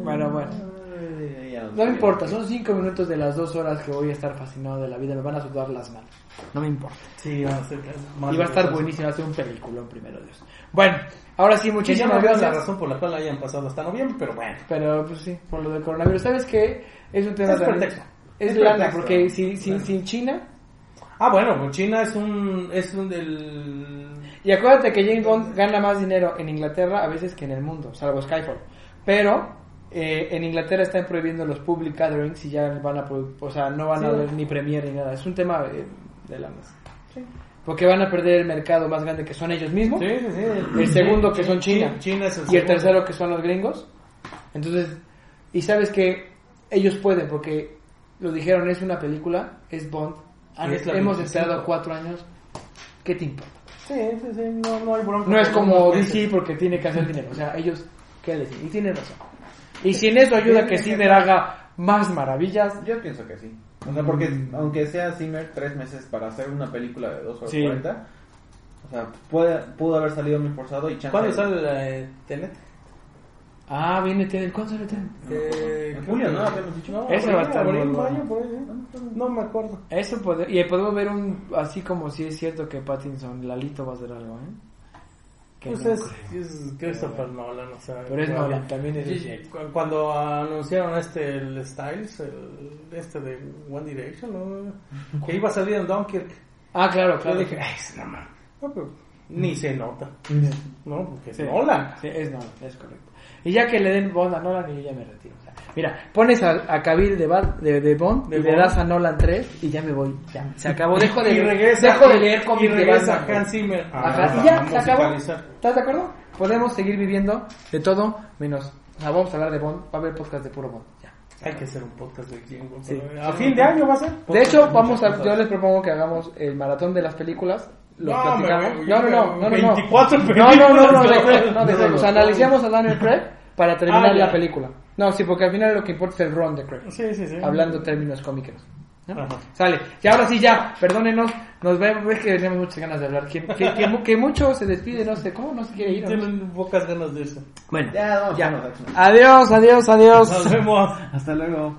Bueno, bueno. No me importa, son cinco minutos de las dos horas que voy a estar fascinado de la vida. Me van a sudar las manos. No me importa. Sí, va a ser Y va a estar buenísimo, va a ser un peliculón primero Dios. Bueno, ahora sí, Que ya no muchísimas la gracias. razón por la cual hayan pasado hasta noviembre, pero bueno. Pero pues sí, por lo del coronavirus. ¿Sabes qué? Es un tema Es pretexto. Es, Es lana, pretexto. porque si, si- Claro. sin China. Ah, bueno, pues China es un es un del Y acuérdate que James Bond gana más dinero en Inglaterra a veces que en el mundo, salvo Skyfall. Pero eh, en Inglaterra están prohibiendo los public gatherings y ya van a, pro- o sea, no van a haber ni premier ni nada. Es un tema eh, de lanas. Porque van a perder el mercado más grande que son ellos mismos. Sí, sí, sí. El segundo que son China. China es el y el tercero que son los gringos. Entonces, y sabes que ellos pueden, porque lo dijeron, es una película, es Bond, Ah, es la hemos 25. esperado cuatro años, ¿qué te importa? Sí, sí, sí, no, no hay bronca. No es como. DC porque tiene que hacer dinero. O sea, ellos, ¿qué les Y tienen razón. Y si en eso ayuda a que Zimmer haga más maravillas, Yo pienso que sí. O sea, porque aunque sea Zimmer tres meses para hacer una película de 2 horas Sí. 40, o sea, puede, pudo haber salido muy forzado y chance. ¿Cuándo sale la eh, Tenet? Ah, viene Tenet. ¿Cuándo sale Tenet? Eh, En julio, ¿no? Habíamos dicho. No, Ese va a estar abril, muy bueno. mayo, por ahí, ¿eh? No me acuerdo. Eso puede, y podemos ver un, así como si es cierto que Pattinson, Lalito va a hacer algo, ¿eh? Pues no es, es Christopher Nolan, o sea. Pero es cuando- Nolan, también es y- Cuando anunciaron este, el Styles, el, este de One Direction, ¿no? que iba a salir en Dunkirk, Ah, claro, yo claro. dije, ay, no, man. No, pero ni se nota, ¿no? Porque es Sí. Nolan. Sí, es Nolan, es correcto. Y ya que le den Bond a Nolan, y yo ya me retiro. Mira, pones a, a Cavill de, Bar- de, de Bond De y le das a Nolan 3 y ya me voy. Ya, se acabó. Dejo de, y regresa, dejo de y- leer y cómics de regresa Batman. Hans Zimmer. Ajá, Ah, y ya, se acabó. ¿Estás de acuerdo? Podemos seguir viviendo de todo menos. O sea, vamos a hablar de Bond. Va a haber podcast de puro Bond. Ya. Hay que hacer un podcast de Bond. Sí. A fin de año va a ser. De hecho, de vamos a, yo les propongo que hagamos el maratón de las películas. Lo No, platicamos. me- no, no, no, no, no, no. 24 No, no, no, no, películas, de no, no, de no, no, no. analicemos a Daniel Craig para terminar Ah, ya. la película. No, sí, porque al final lo que importa es el run de Craig. Sí, sí, sí. Hablando términos cómicos. ¿no? Ajá. Sale. Y ahora sí, ya, perdónenos. Nos vemos, que tenemos muchas ganas de hablar. Que, que, que, mu- que mucho se despide, no sé cómo, no se quiere ir. ¿o no? Tienen pocas ganas de eso. Bueno, Ya, vamos, ya. vamos. Adiós, adiós, adiós. Nos vemos. Hasta luego.